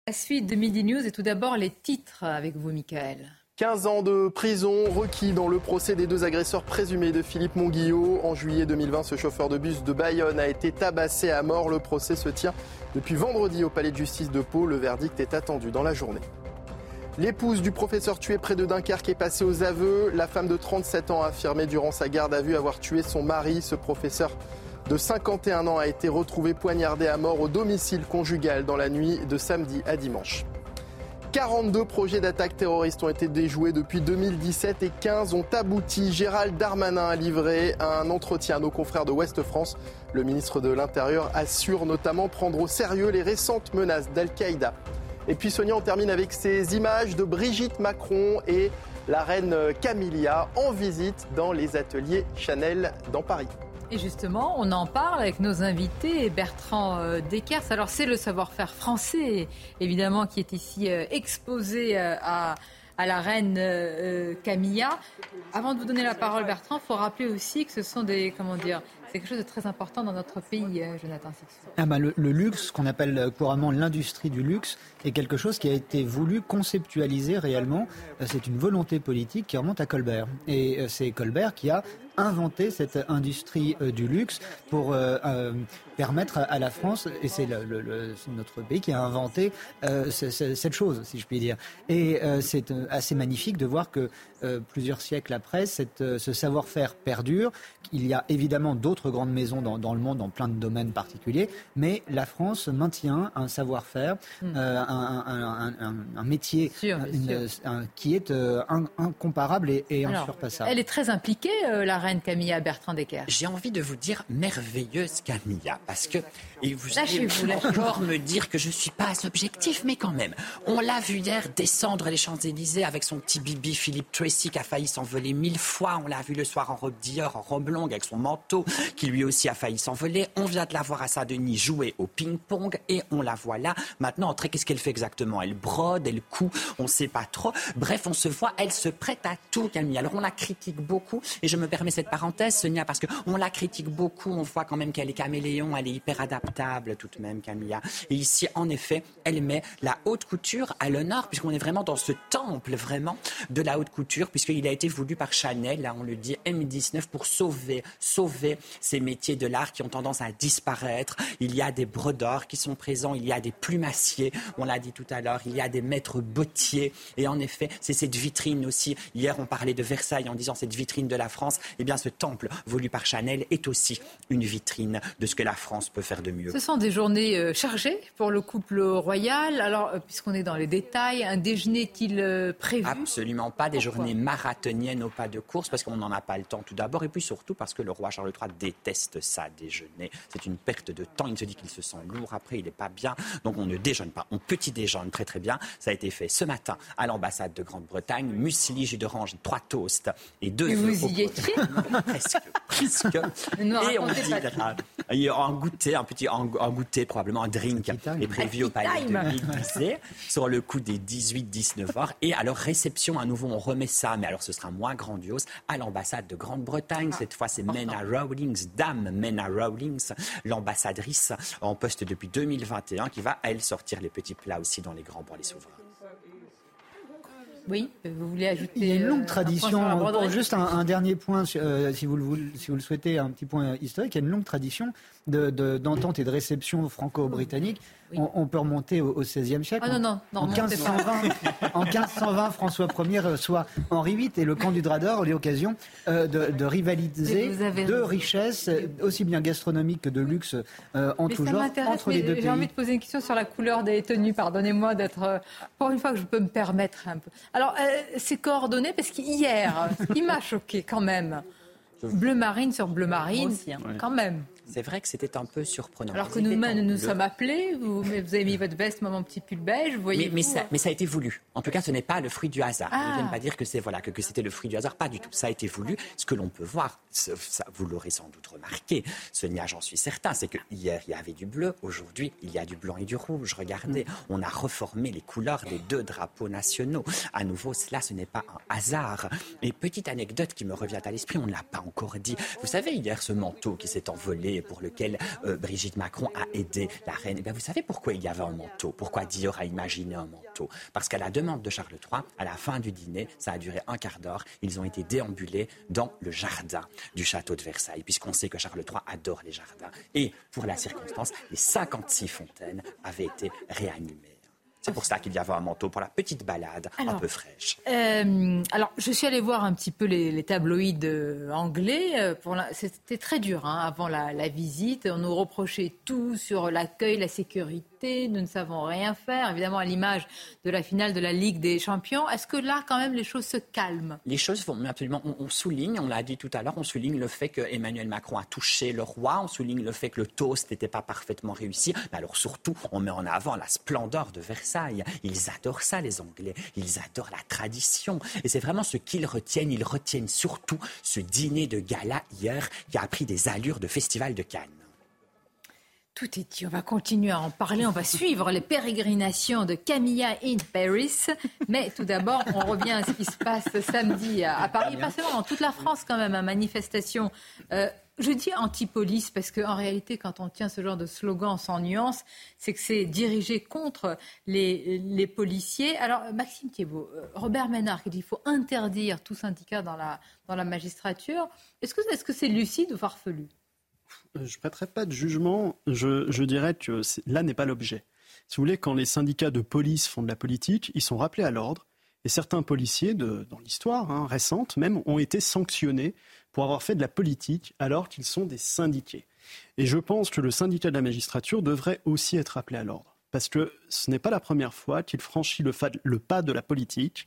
La suite de Midi News et tout d'abord les titres avec vous, Michael. 15 ans de prison requis dans le procès des deux agresseurs présumés de Philippe Monguillot. En juillet 2020, ce chauffeur de bus de Bayonne a été tabassé à mort. Le procès se tient depuis vendredi au palais de justice de Pau. Le verdict est attendu dans la journée. L'épouse du professeur tué près de Dunkerque est passée aux aveux. La femme de 37 ans a affirmé durant sa garde à vue avoir tué son mari. Ce professeur de 51 ans a été retrouvé poignardé à mort au domicile conjugal dans la nuit de samedi à dimanche. 42 projets d'attaque terroriste ont été déjoués depuis 2017 et 15 ont abouti. Gérald Darmanin a livré un entretien à nos confrères de Ouest France. Le ministre de l'Intérieur assure notamment prendre au sérieux les récentes menaces d'Al-Qaïda. Et puis Sonia, on termine avec ces images de Brigitte Macron et la reine Camilla en visite dans les ateliers Chanel dans Paris. Et justement, on en parle avec nos invités, Bertrand euh, Deckers. Alors, c'est le savoir-faire français, évidemment, qui est ici euh, exposé euh, à, à la reine Camilla. Avant de vous donner la parole, Bertrand, il faut rappeler aussi que ce sont des, comment dire, c'est quelque chose de très important dans notre pays, Jonathan ah bah le, le, luxe, qu'on appelle couramment l'industrie du luxe, est quelque chose qui a été voulu conceptualiser réellement. C'est une volonté politique qui remonte à Colbert. Et c'est Colbert qui a inventé cette industrie euh, du luxe pour euh, euh, permettre à, la France, et c'est notre pays qui a inventé cette chose, si je puis dire. Et c'est assez magnifique de voir que plusieurs siècles après, cette, ce savoir-faire perdure. Il y a évidemment d'autres grandes maisons dans, le monde, dans plein de domaines particuliers, mais la France maintient un savoir-faire, hmm. Un, métier qui est incomparable et, et insurpassable. Elle est très impliquée, la reine Camilla Bertrand Decker J'ai envie de vous dire merveilleuse Camilla, parce que et vous allez encore me dire que je ne suis pas objectif, mais quand même. On l'a vu hier descendre les Champs-Élysées avec son petit bibi Philippe Tracy qui a failli s'envoler mille fois. On l'a vu le soir en robe Dior, en robe longue avec son manteau qui lui aussi a failli s'envoler. On vient de la voir à Saint-Denis jouer au ping-pong et on la voit là. Maintenant, qu'est-ce qu'elle fait exactement Elle brode, elle coud, on ne sait pas trop. Bref, on se voit, elle se prête à tout, Camille. Alors on la critique beaucoup et je me permets cette parenthèse, Sonia, parce qu'on la critique beaucoup. On voit quand même qu'elle est caméléon, elle est hyper adaptable tout de même, Camilla. Et ici, en effet, elle met la haute couture à l'honneur, puisqu'on est vraiment dans ce temple vraiment de la haute couture, puisqu'il a été voulu par Chanel, là on le dit, M19, pour sauver, sauver ces métiers de l'art qui ont tendance à disparaître. Il y a des brodeurs qui sont présents, il y a des plumassiers, on l'a dit tout à l'heure, il y a des maîtres bottiers. Et en effet, c'est cette vitrine aussi. Hier, on parlait de Versailles en disant cette vitrine de la France. Eh bien, ce temple voulu par Chanel est aussi une vitrine de ce que la France peut faire de mieux. Ce sont des journées euh, chargées pour le couple royal. Alors, euh, puisqu'on est dans les détails, un déjeuner est-il euh, prévu? Absolument pas. Des journées marathoniennes au pas de course parce qu'on n'en a pas le temps tout d'abord et puis surtout parce que le roi Charles III déteste ça, déjeuner. C'est une perte de temps. Il se dit qu'il se sent lourd après, il n'est pas bien. Donc on ne déjeune pas. On petit déjeune très très bien. Ça a été fait ce matin à l'ambassade de Grande-Bretagne. Muesli, jus d'orange, trois toasts et deux. Et vous y étiez (laughs) presque, Et on dit, un goûter, un petit un, goûter, probablement un drink est prévu au palais de sur le coup des 18-19 heures. Et alors, réception, à nouveau, on remet ça, mais alors ce sera moins grandiose, à l'ambassade de Grande-Bretagne. Cette fois, c'est Mena Rawlings, Dame Mena Rawlings, l'ambassadrice en poste depuis 2021, qui va, elle, sortir les petits plats aussi dans les grands pour les souverains. Oui, vous voulez ajouter. Il y a une longue euh, tradition. un juste un, un dernier point, euh, si, vous le, voulez- si vous le souhaitez, un petit point historique. Il y a une longue tradition de- de- d'entente et de réception franco-britannique. On, on peut remonter au, au XVIe siècle. Ah non, non, non, en, remontez 1520, en 1520, François Ier reçoit Henri VIII et le camp du Drador l'occasion euh, de, de rivaliser de richesses, aussi bien gastronomiques que de luxe euh, en Mais tout genre entre les deux j'ai pays. envie de poser une question sur la couleur des tenues. Pardonnez-moi d'être, euh, pour une fois que je peux me permettre un peu. Alors, euh, c'est coordonné parce qu'hier, il m'a choqué quand même. Bleu marine sur bleu marine, aussi, hein. quand même. C'est vrai que c'était un peu surprenant. Alors que nous-mêmes, nous nous sommes appelés, vous, mais vous avez mis votre veste, moi mon petit pull beige, vous voyez. Mais, mais vous, ça, hein. mais ça a été voulu. En tout cas, ce n'est pas le fruit du hasard. Ah. Ne viennent pas dire que c'est voilà que, que c'était le fruit du hasard. Pas du tout. Ça a été voulu. Ce que l'on peut voir, ça, vous l'aurez sans doute remarqué, Sonia, j'en suis certain, c'est que hier il y avait du bleu, aujourd'hui il y a du blanc et du rouge. Regardez, on a reformé les couleurs des deux drapeaux nationaux. À nouveau, cela, ce n'est pas un hasard. Et petite anecdote qui me revient à l'esprit, on ne l'a pas encore dit. Vous savez, hier, ce manteau qui s'est envolé et pour lequel euh, Brigitte Macron a aidé la reine, eh bien, vous savez pourquoi il y avait un manteau? Pourquoi Dior a imaginé un manteau? Parce qu'à la demande de Charles III, à la fin du dîner, ça a duré un quart d'heure, ils ont été déambulés dans le jardin du château de Versailles, puisqu'on sait que Charles III adore les jardins. Et pour la circonstance, les 56 fontaines avaient été réanimées. C'est pour ça qu'il y avait un manteau pour la petite balade un peu fraîche. Euh, alors, je suis allée voir un petit peu les, les tabloïds euh, anglais. Euh, C'était très dur hein, avant la, la visite. On nous reprochait tout sur l'accueil, la sécurité. Nous ne savons rien faire. Évidemment, à l'image de la finale de la Ligue des Champions. Est-ce que là, quand même, les choses se calment? Les choses vont absolument. On, souligne, on l'a dit tout à l'heure, on souligne le fait que Emmanuel Macron a touché le roi, on souligne le fait que le toast n'était pas parfaitement réussi. Mais alors surtout, on met en avant la splendeur de Versailles. Ils adorent ça, les Anglais. Ils adorent la tradition. Et c'est vraiment ce qu'ils retiennent. Ils retiennent surtout ce dîner de gala hier qui a pris des allures de festival de Cannes. Tout est dit. On va continuer à en parler. On va suivre les pérégrinations de Camilla in Paris. Mais tout d'abord, on revient à ce qui se passe samedi à, Paris, pas seulement dans toute la France quand même, à manifestation. Euh, je dis anti-police parce qu'en réalité, quand on tient ce genre de slogan sans nuance, c'est que c'est dirigé contre les, policiers. Alors, Maxime Thiebaud, euh, Robert Ménard qui dit qu'il faut interdire tout syndicat dans la, dans la magistrature. Est-ce que est-ce que c'est lucide ou farfelu? Je ne prêterai pas de jugement. Je, dirais que là n'est pas l'objet. Si vous voulez, quand les syndicats de police font de la politique, ils sont rappelés à l'ordre. Et certains policiers, dans l'histoire hein, récente même, ont été sanctionnés pour avoir fait de la politique alors qu'ils sont des syndiqués. Et je pense que le syndicat de la magistrature devrait aussi être appelé à l'ordre. Parce que ce n'est pas la première fois qu'il franchit le, pas de la politique.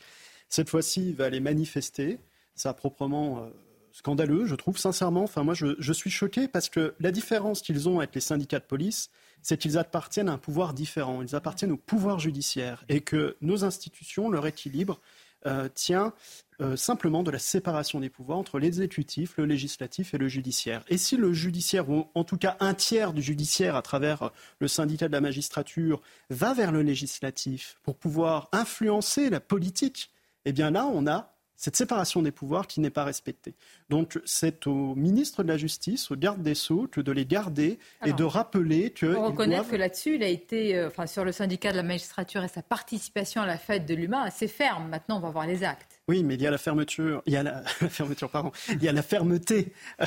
Cette fois-ci, il va aller manifester. Ça proprement euh, scandaleux, je trouve, sincèrement. Enfin, moi, je, suis choqué parce que la différence qu'ils ont avec les syndicats de police, c'est qu'ils appartiennent à un pouvoir différent. Ils appartiennent au pouvoir judiciaire et que nos institutions, leur équilibre, euh, tient euh, simplement de la séparation des pouvoirs entre l'exécutif, le législatif et le judiciaire. Et si le judiciaire, ou en tout cas un tiers du judiciaire à travers euh, le syndicat de la magistrature, va vers le législatif pour pouvoir influencer la politique, eh bien là, on a cette séparation des pouvoirs qui n'est pas respectée. Donc c'est au ministre de la Justice, au garde des Sceaux, que de les garder et de rappeler que... Il faut ils reconnaître doivent- que là-dessus, il a été, euh, enfin, sur le syndicat de la magistrature et sa participation à la fête de l'humain, assez ferme. Maintenant, on va voir les actes. Oui, mais il y a la fermeture, il y a la, (laughs) la fermeture, pardon, il y a la fermeté euh,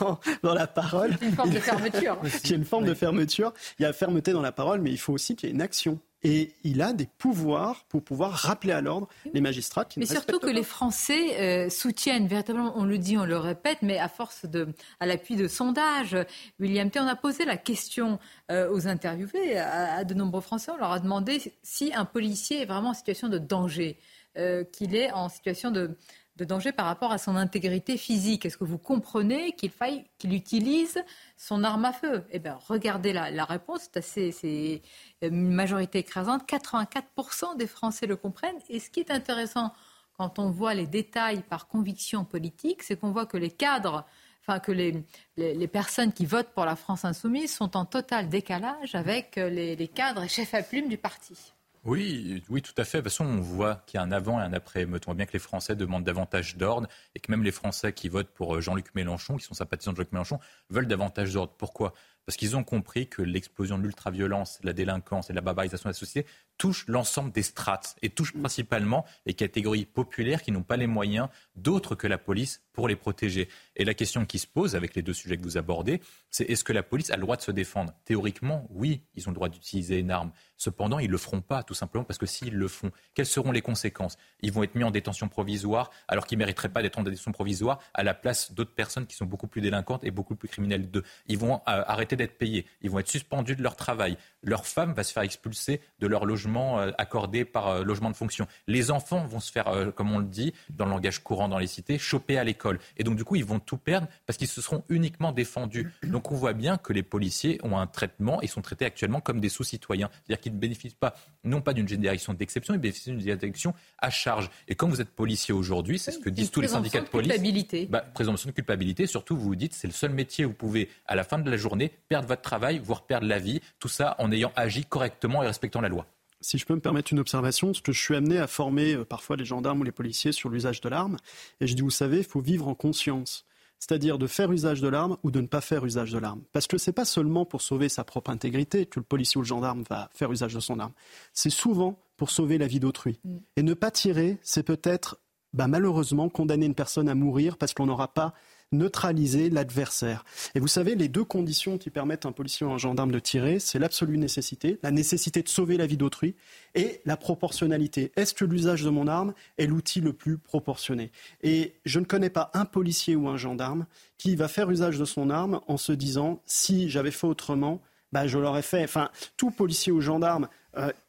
dans, dans la parole. Une forme de fermeture. Il y a (laughs) une forme de fermeture, il y a la fermeté dans la parole, mais il faut aussi qu'il y ait une action. Et il a des pouvoirs pour pouvoir rappeler à l'ordre les magistrats qui Mais ne surtout que pas. les Français euh, soutiennent véritablement, on le dit, on le répète, mais à force de, à l'appui de sondages, William T, on a posé la question euh, aux interviewés, à, à de nombreux Français, on leur a demandé si un policier est vraiment en situation de danger, euh, qu'il est en situation de, de danger par rapport à son intégrité physique. Est-ce que vous comprenez qu'il faille qu'il utilise son arme à feu? Eh bien, regardez la, réponse, c'est une majorité écrasante. 84% des Français le comprennent. Et ce qui est intéressant quand on voit les détails par conviction politique, c'est qu'on voit que les cadres, enfin que les, personnes qui votent pour la France insoumise sont en total décalage avec les, les cadres et chefs à plume du parti. Oui, oui, tout à fait. De toute façon, on voit qu'il y a un avant et un après. On voit bien que les Français demandent davantage d'ordre et que même les Français qui votent pour euh, Jean-Luc Mélenchon, qui sont sympathisants de Jean-Luc Mélenchon, veulent davantage d'ordre. Pourquoi? Parce qu'ils ont compris que l'explosion de l'ultraviolence, la délinquance et la barbarisation de la société touche l'ensemble des strates et touche principalement les catégories populaires qui n'ont pas les moyens d'autres que la police pour les protéger. Et la question qui se pose avec les deux sujets que vous abordez, c'est est-ce que la police a le droit de se défendre? Théoriquement, oui, ils ont le droit d'utiliser une arme. Cependant, ils ne le feront pas, tout simplement parce que s'ils le font, quelles seront les conséquences? Ils vont être mis en détention provisoire alors qu'ils ne mériteraient pas d'être en détention provisoire à la place d'autres personnes qui sont beaucoup plus délinquantes et beaucoup plus criminelles d'eux. Ils vont euh, arrêter d'être payés, ils vont être suspendus de leur travail. Leur femme va se faire expulser de leur logement euh, accordé par euh, logement de fonction. Les enfants vont se faire, comme on le dit dans le langage courant dans les cités, choper à l'école. Et donc, du coup, ils vont tout perdre parce qu'ils se seront uniquement défendus. Donc, on voit bien que les policiers ont un traitement et sont traités actuellement comme des sous-citoyens. C'est-à-dire qu'ils ne bénéficient pas, non pas d'une génération d'exception, ils bénéficient d'une génération à charge. Et quand vous êtes policier aujourd'hui, c'est ce que disent tous les syndicats de police. Culpabilité. Bah, présomption de culpabilité. Surtout, vous vous dites, c'est le seul métier où vous pouvez, à la fin de la journée, perdre votre travail, voire perdre la vie. Tout ça en ayant agi correctement et respectant la loi. Si je peux me permettre une observation, parce que je suis amené à former euh, parfois les gendarmes ou les policiers sur l'usage de l'arme, et je dis, vous savez, il faut vivre en conscience c'est-à-dire de faire usage de l'arme ou de ne pas faire usage de l'arme. Parce que ce n'est pas seulement pour sauver sa propre intégrité que le policier ou le gendarme va faire usage de son arme. C'est souvent pour sauver la vie d'autrui. Mm. Et ne pas tirer, c'est peut-être bah, malheureusement condamner une personne à mourir parce qu'on n'aura pas neutraliser l'adversaire. Et vous savez, les deux conditions qui permettent à un policier ou un gendarme de tirer, c'est l'absolue nécessité, la nécessité de sauver la vie d'autrui, et la proportionnalité. Est-ce que l'usage de mon arme est l'outil le plus proportionné? Et je ne connais pas un policier ou un gendarme qui va faire usage de son arme en se disant, si j'avais fait autrement, bah, je l'aurais fait. Enfin, tout policier ou gendarme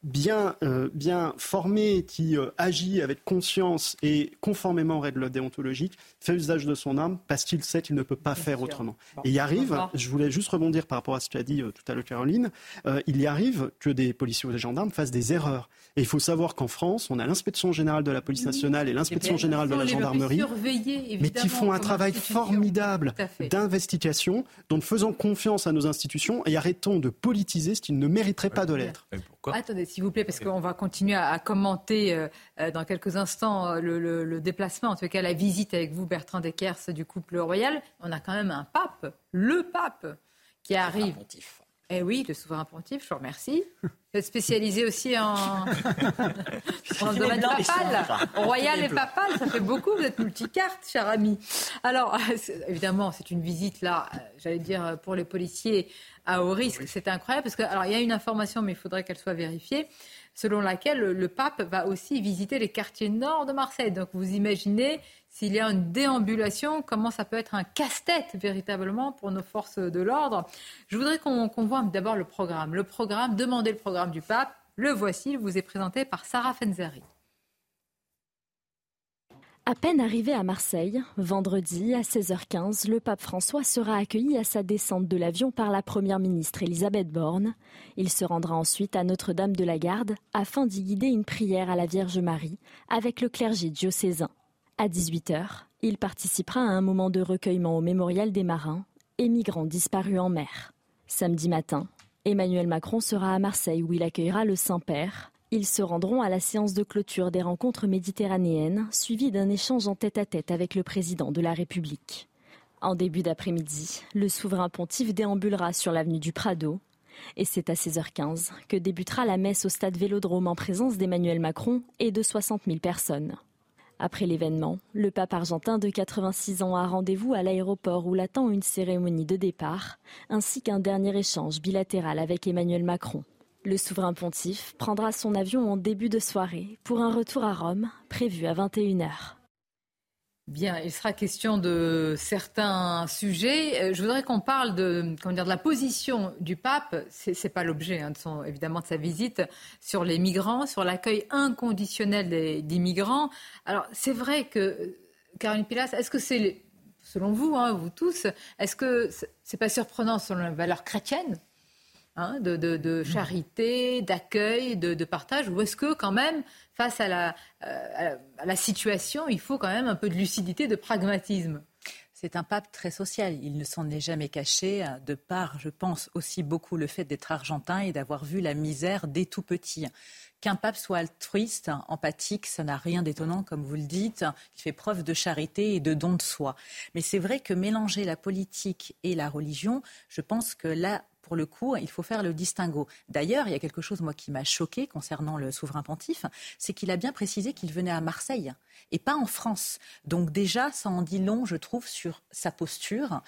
bien, euh, bien formé, qui euh, agit avec conscience et conformément aux règles déontologiques, fait usage de son arme parce qu'il sait qu'il ne peut pas faire autrement. et il arrive, je voulais juste rebondir par rapport à ce que tu as dit tout à l'heure Caroline, il y arrive que des policiers ou des gendarmes fassent des erreurs. Et il faut savoir qu'en France, on a l'inspection générale de la police nationale et l'inspection générale de la gendarmerie, mais qui font un travail formidable d'investigation, donc faisant confiance à nos institutions et arrêtons de politiser ce qui ne mériterait pas de l'être. Attendez, s'il vous plaît, parce qu'on va continuer à, commenter euh, euh, dans quelques instants euh, le, déplacement, en tout cas la visite avec vous, Bertrand Deckers, du couple royal. On a quand même un pape, le pape, qui arrive. Eh oui, le souverain pontife, je vous remercie. Vous êtes spécialisé aussi en, (laughs) en domaine papal. Royal et papal, ça fait beaucoup, vous êtes multicarte, cher ami. Alors, évidemment, c'est une visite là, j'allais dire, pour les policiers à haut risque. C'est incroyable parce que, alors, il y a une information, mais il faudrait qu'elle soit vérifiée, selon laquelle le pape va aussi visiter les quartiers nord de Marseille. Donc, vous imaginez s'il y a une déambulation, comment ça peut être un casse-tête véritablement pour nos forces de l'ordre? Je voudrais qu'on voit d'abord le programme. Le programme, demandez le programme du pape. Le voici, il vous est présenté par Sarah Fenzari. À peine arrivé à Marseille, vendredi à 16h15, le pape François sera accueilli à sa descente de l'avion par la première ministre Elisabeth Borne. Il se rendra ensuite à Notre-Dame de la Garde afin d'y guider une prière à la Vierge Marie avec le clergé diocésain. À 18h, il participera à un moment de recueillement au mémorial des marins et migrants disparus en mer. Samedi matin, Emmanuel Macron sera à Marseille où il accueillera le Saint-Père ils se rendront à la séance de clôture des rencontres méditerranéennes, suivie d'un échange en tête-à-tête avec le président de la République. En début d'après-midi, le souverain pontife déambulera sur l'avenue du Prado. Et c'est à 16h15 que débutera la messe au stade Vélodrome en présence d'Emmanuel Macron et de 60 000 personnes. Après l'événement, le pape argentin de 86 ans a rendez-vous à l'aéroport où l'attend une cérémonie de départ, ainsi qu'un dernier échange bilatéral avec Emmanuel Macron. Le souverain pontife prendra son avion en début de soirée pour un retour à Rome prévu à 21h. Bien, il sera question de certains sujets. Euh, je voudrais qu'on parle de, comment dire, de la position du pape. Ce n'est pas l'objet, hein, de évidemment, de sa visite sur les migrants, sur l'accueil inconditionnel des, migrants. Alors, c'est vrai que, Caroline Pilas, est-ce que c'est, selon vous, hein, vous tous, est-ce que c'est pas surprenant selon la valeur chrétienne Hein, de, charité, d'accueil, de, partage Ou est-ce que quand même, face à la, euh, à la situation, il faut quand même un peu de lucidité, de pragmatisme? C'est un pape très social. Il ne s'en est jamais caché, de par, je pense, aussi beaucoup le fait d'être argentin et d'avoir vu la misère dès tout petit. Qu'un pape soit altruiste, empathique, ça n'a rien d'étonnant, comme vous le dites. Il fait preuve de charité et de don de soi. Mais c'est vrai que mélanger la politique et la religion, je pense que là, pour le coup, il faut faire le distinguo. D'ailleurs, il y a quelque chose, moi, qui m'a choqué concernant le souverain pontife, c'est qu'il a bien précisé qu'il venait à Marseille et pas en France. Donc déjà, ça en dit long, je trouve, sur sa posture.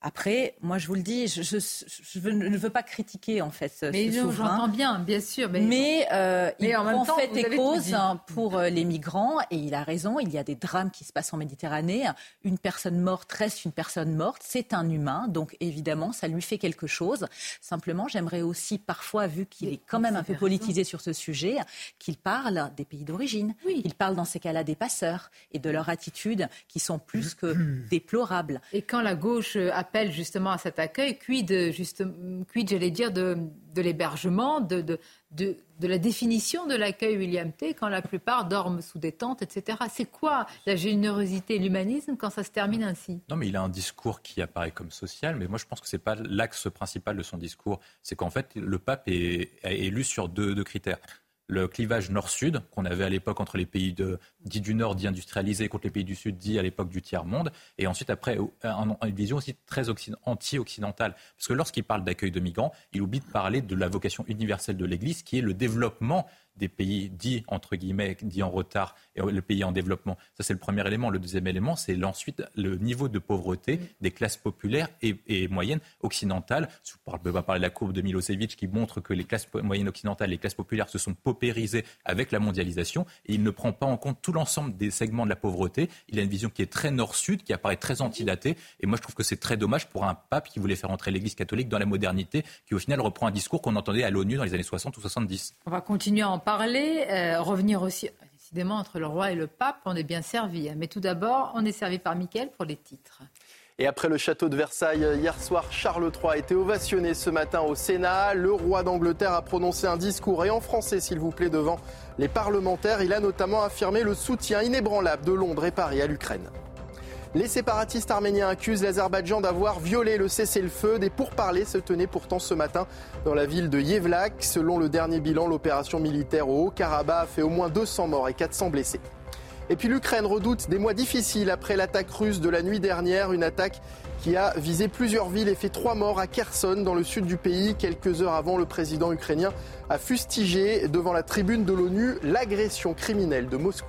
Après, moi, je vous le dis, je, ne veux pas critiquer en fait mais ce j'entends bien, bien sûr. Mais, mais, euh, il en même temps, fait et cause hein, pour euh, les migrants et il a raison. Il y a des drames qui se passent en Méditerranée. Une personne morte reste une personne morte. C'est un humain, donc évidemment, ça lui fait quelque chose. Simplement, j'aimerais aussi parfois, vu qu'il est quand même un peu politisé sur ce sujet, qu'il parle des pays d'origine. Oui. Il parle dans ces cas-là des passeurs et de leur attitude qui sont plus que (clears throat) déplorables. Et quand la gauche a appelle justement à cet accueil, quid, quid j'allais dire, de, de l'hébergement, de, de, de, la définition de l'accueil William T, quand la plupart dorment sous des tentes, etc. C'est quoi la générosité et l'humanisme quand ça se termine ainsi? Non, mais il a un discours qui apparaît comme social, mais moi je pense que ce n'est pas l'axe principal de son discours. C'est qu'en fait, le pape est, élu sur deux critères le clivage nord-sud qu'on avait à l'époque entre les pays dits du Nord, dits industrialisés, contre les pays du Sud, dits à l'époque du tiers-monde, et ensuite après une vision aussi très anti-occidentale. Parce que lorsqu'il parle d'accueil de migrants, il oublie de parler de la vocation universelle de l'Église, qui est le développement des pays dits, entre guillemets, dits en retard et le pays en développement. Ça, c'est le premier élément. Le deuxième élément, c'est ensuite le niveau de pauvreté des classes populaires et, moyennes occidentales. Je ne peux pas parler de la courbe de Milosevic qui montre que les classes moyennes occidentales, les classes populaires se sont paupérisées avec la mondialisation et il ne prend pas en compte tout l'ensemble des segments de la pauvreté. Il a une vision qui est très nord-sud, qui apparaît très antidatée. Et moi, je trouve que c'est très dommage pour un pape qui voulait faire entrer l'Église catholique dans la modernité, qui au final reprend un discours qu'on entendait à l'ONU dans les années 60 ou 70. On va continuer à en parler, euh, revenir aussi décidément entre le roi et le pape, on est bien servi. Hein. Mais tout d'abord, on est servi par Mickaël pour les titres. Et après le château de Versailles, hier soir, Charles III a été ovationné ce matin au Sénat. Le roi d'Angleterre a prononcé un discours, et en français s'il vous plaît, devant les parlementaires. Il a notamment affirmé le soutien inébranlable de Londres et Paris à l'Ukraine. Les séparatistes arméniens accusent l'Azerbaïdjan d'avoir violé le cessez-le-feu. Des pourparlers se tenaient pourtant ce matin dans la ville de Yevlak. Selon le dernier bilan, l'opération militaire au Haut-Karabakh a fait au moins 200 morts et 400 blessés. Et puis l'Ukraine redoute des mois difficiles après l'attaque russe de la nuit dernière, une attaque qui a visé plusieurs villes et fait trois morts à Kherson dans le sud du pays. Quelques heures avant, le président ukrainien a fustigé devant la tribune de l'ONU l'agression criminelle de Moscou.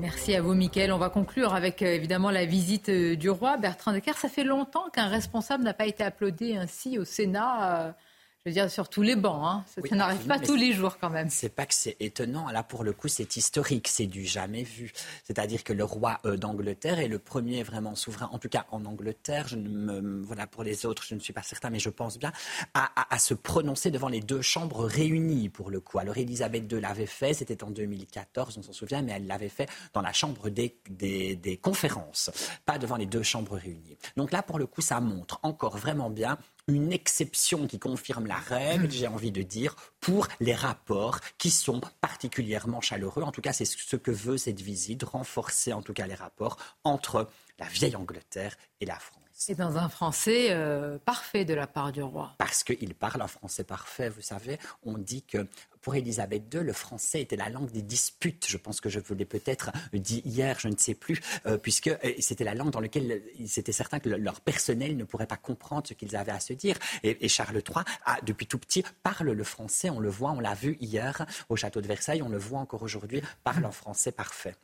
Merci à vous, Mickaël. On va conclure avec euh, évidemment la visite euh, du roi Bertrand Decker. Ça fait longtemps qu'un responsable n'a pas été applaudé ainsi au Sénat. Je veux dire, sur tous les bancs. Hein. Ça, n'arrive pas tous les jours quand même. C'est pas que c'est étonnant. Là, pour le coup, c'est historique. C'est du jamais vu. C'est-à-dire que le roi euh, d'Angleterre est le premier vraiment souverain, en tout cas en Angleterre. Je ne me, voilà, pour les autres, je ne suis pas certain, mais je pense bien, à, se prononcer devant les deux chambres réunies, pour le coup. Alors, Elisabeth II l'avait fait, c'était en 2014, on s'en souvient, mais elle l'avait fait dans la chambre des, des, des conférences, pas devant les deux chambres réunies. Donc là, pour le coup, ça montre encore vraiment bien une exception qui confirme la règle, j'ai envie de dire, pour les rapports qui sont particulièrement chaleureux. En tout cas, c'est ce que veut cette visite, renforcer en tout cas les rapports entre la vieille Angleterre et la France. C'est dans un français euh, parfait de la part du roi. Parce qu'il parle un français parfait, vous savez. On dit que pour Élisabeth II, le français était la langue des disputes. Je pense que je vous l'ai peut-être dit hier, je ne sais plus, euh, puisque euh, c'était la langue dans laquelle c'était certain que leur personnel ne pourrait pas comprendre ce qu'ils avaient à se dire. Et, Charles III, depuis tout petit, parle le français. On le voit, on l'a vu hier au château de Versailles, on le voit encore aujourd'hui, parle en français parfait.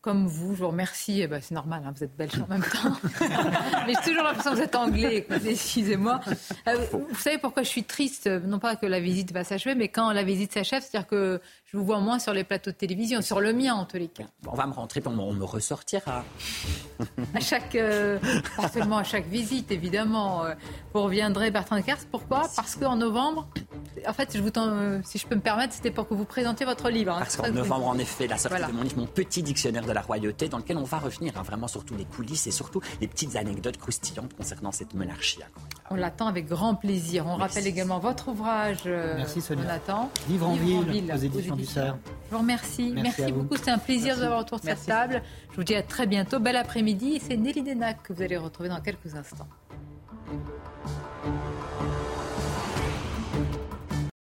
Comme vous, je vous remercie. Eh ben, c'est normal, hein, vous êtes belge en même temps. (laughs) Mais j'ai toujours l'impression que vous êtes anglais. Excusez-moi. Euh, vous savez pourquoi je suis triste Non pas que la visite va s'achever, mais quand la visite s'achève, c'est-à-dire que je vous vois moins sur les plateaux de télévision, sur le mien en tous les cas. On va me rentrer, on me ressortira. à chaque, euh, pas seulement à chaque visite, évidemment. Euh, vous reviendrez, Bertrand Kers. Pourquoi? Parce qu'en novembre, en fait, je vous si je peux me permettre, c'était pour que vous présentiez votre livre. Hein. Parce qu'en novembre, en effet, la sortie de mon livre, mon petit dictionnaire de la royauté, dans lequel on va revenir hein, vraiment sur tous les coulisses et surtout les petites anecdotes croustillantes concernant cette monarchie. On l'attend avec grand plaisir. On rappelle également votre ouvrage, euh, Merci, Sonia. Livre en, ville, aux éditions Je vous remercie. Merci, beaucoup. C'était un plaisir de vous avoir autour de cette table. Je vous dis à très bientôt. Bel après-midi. C'est Nelly Denac que vous allez retrouver dans quelques instants.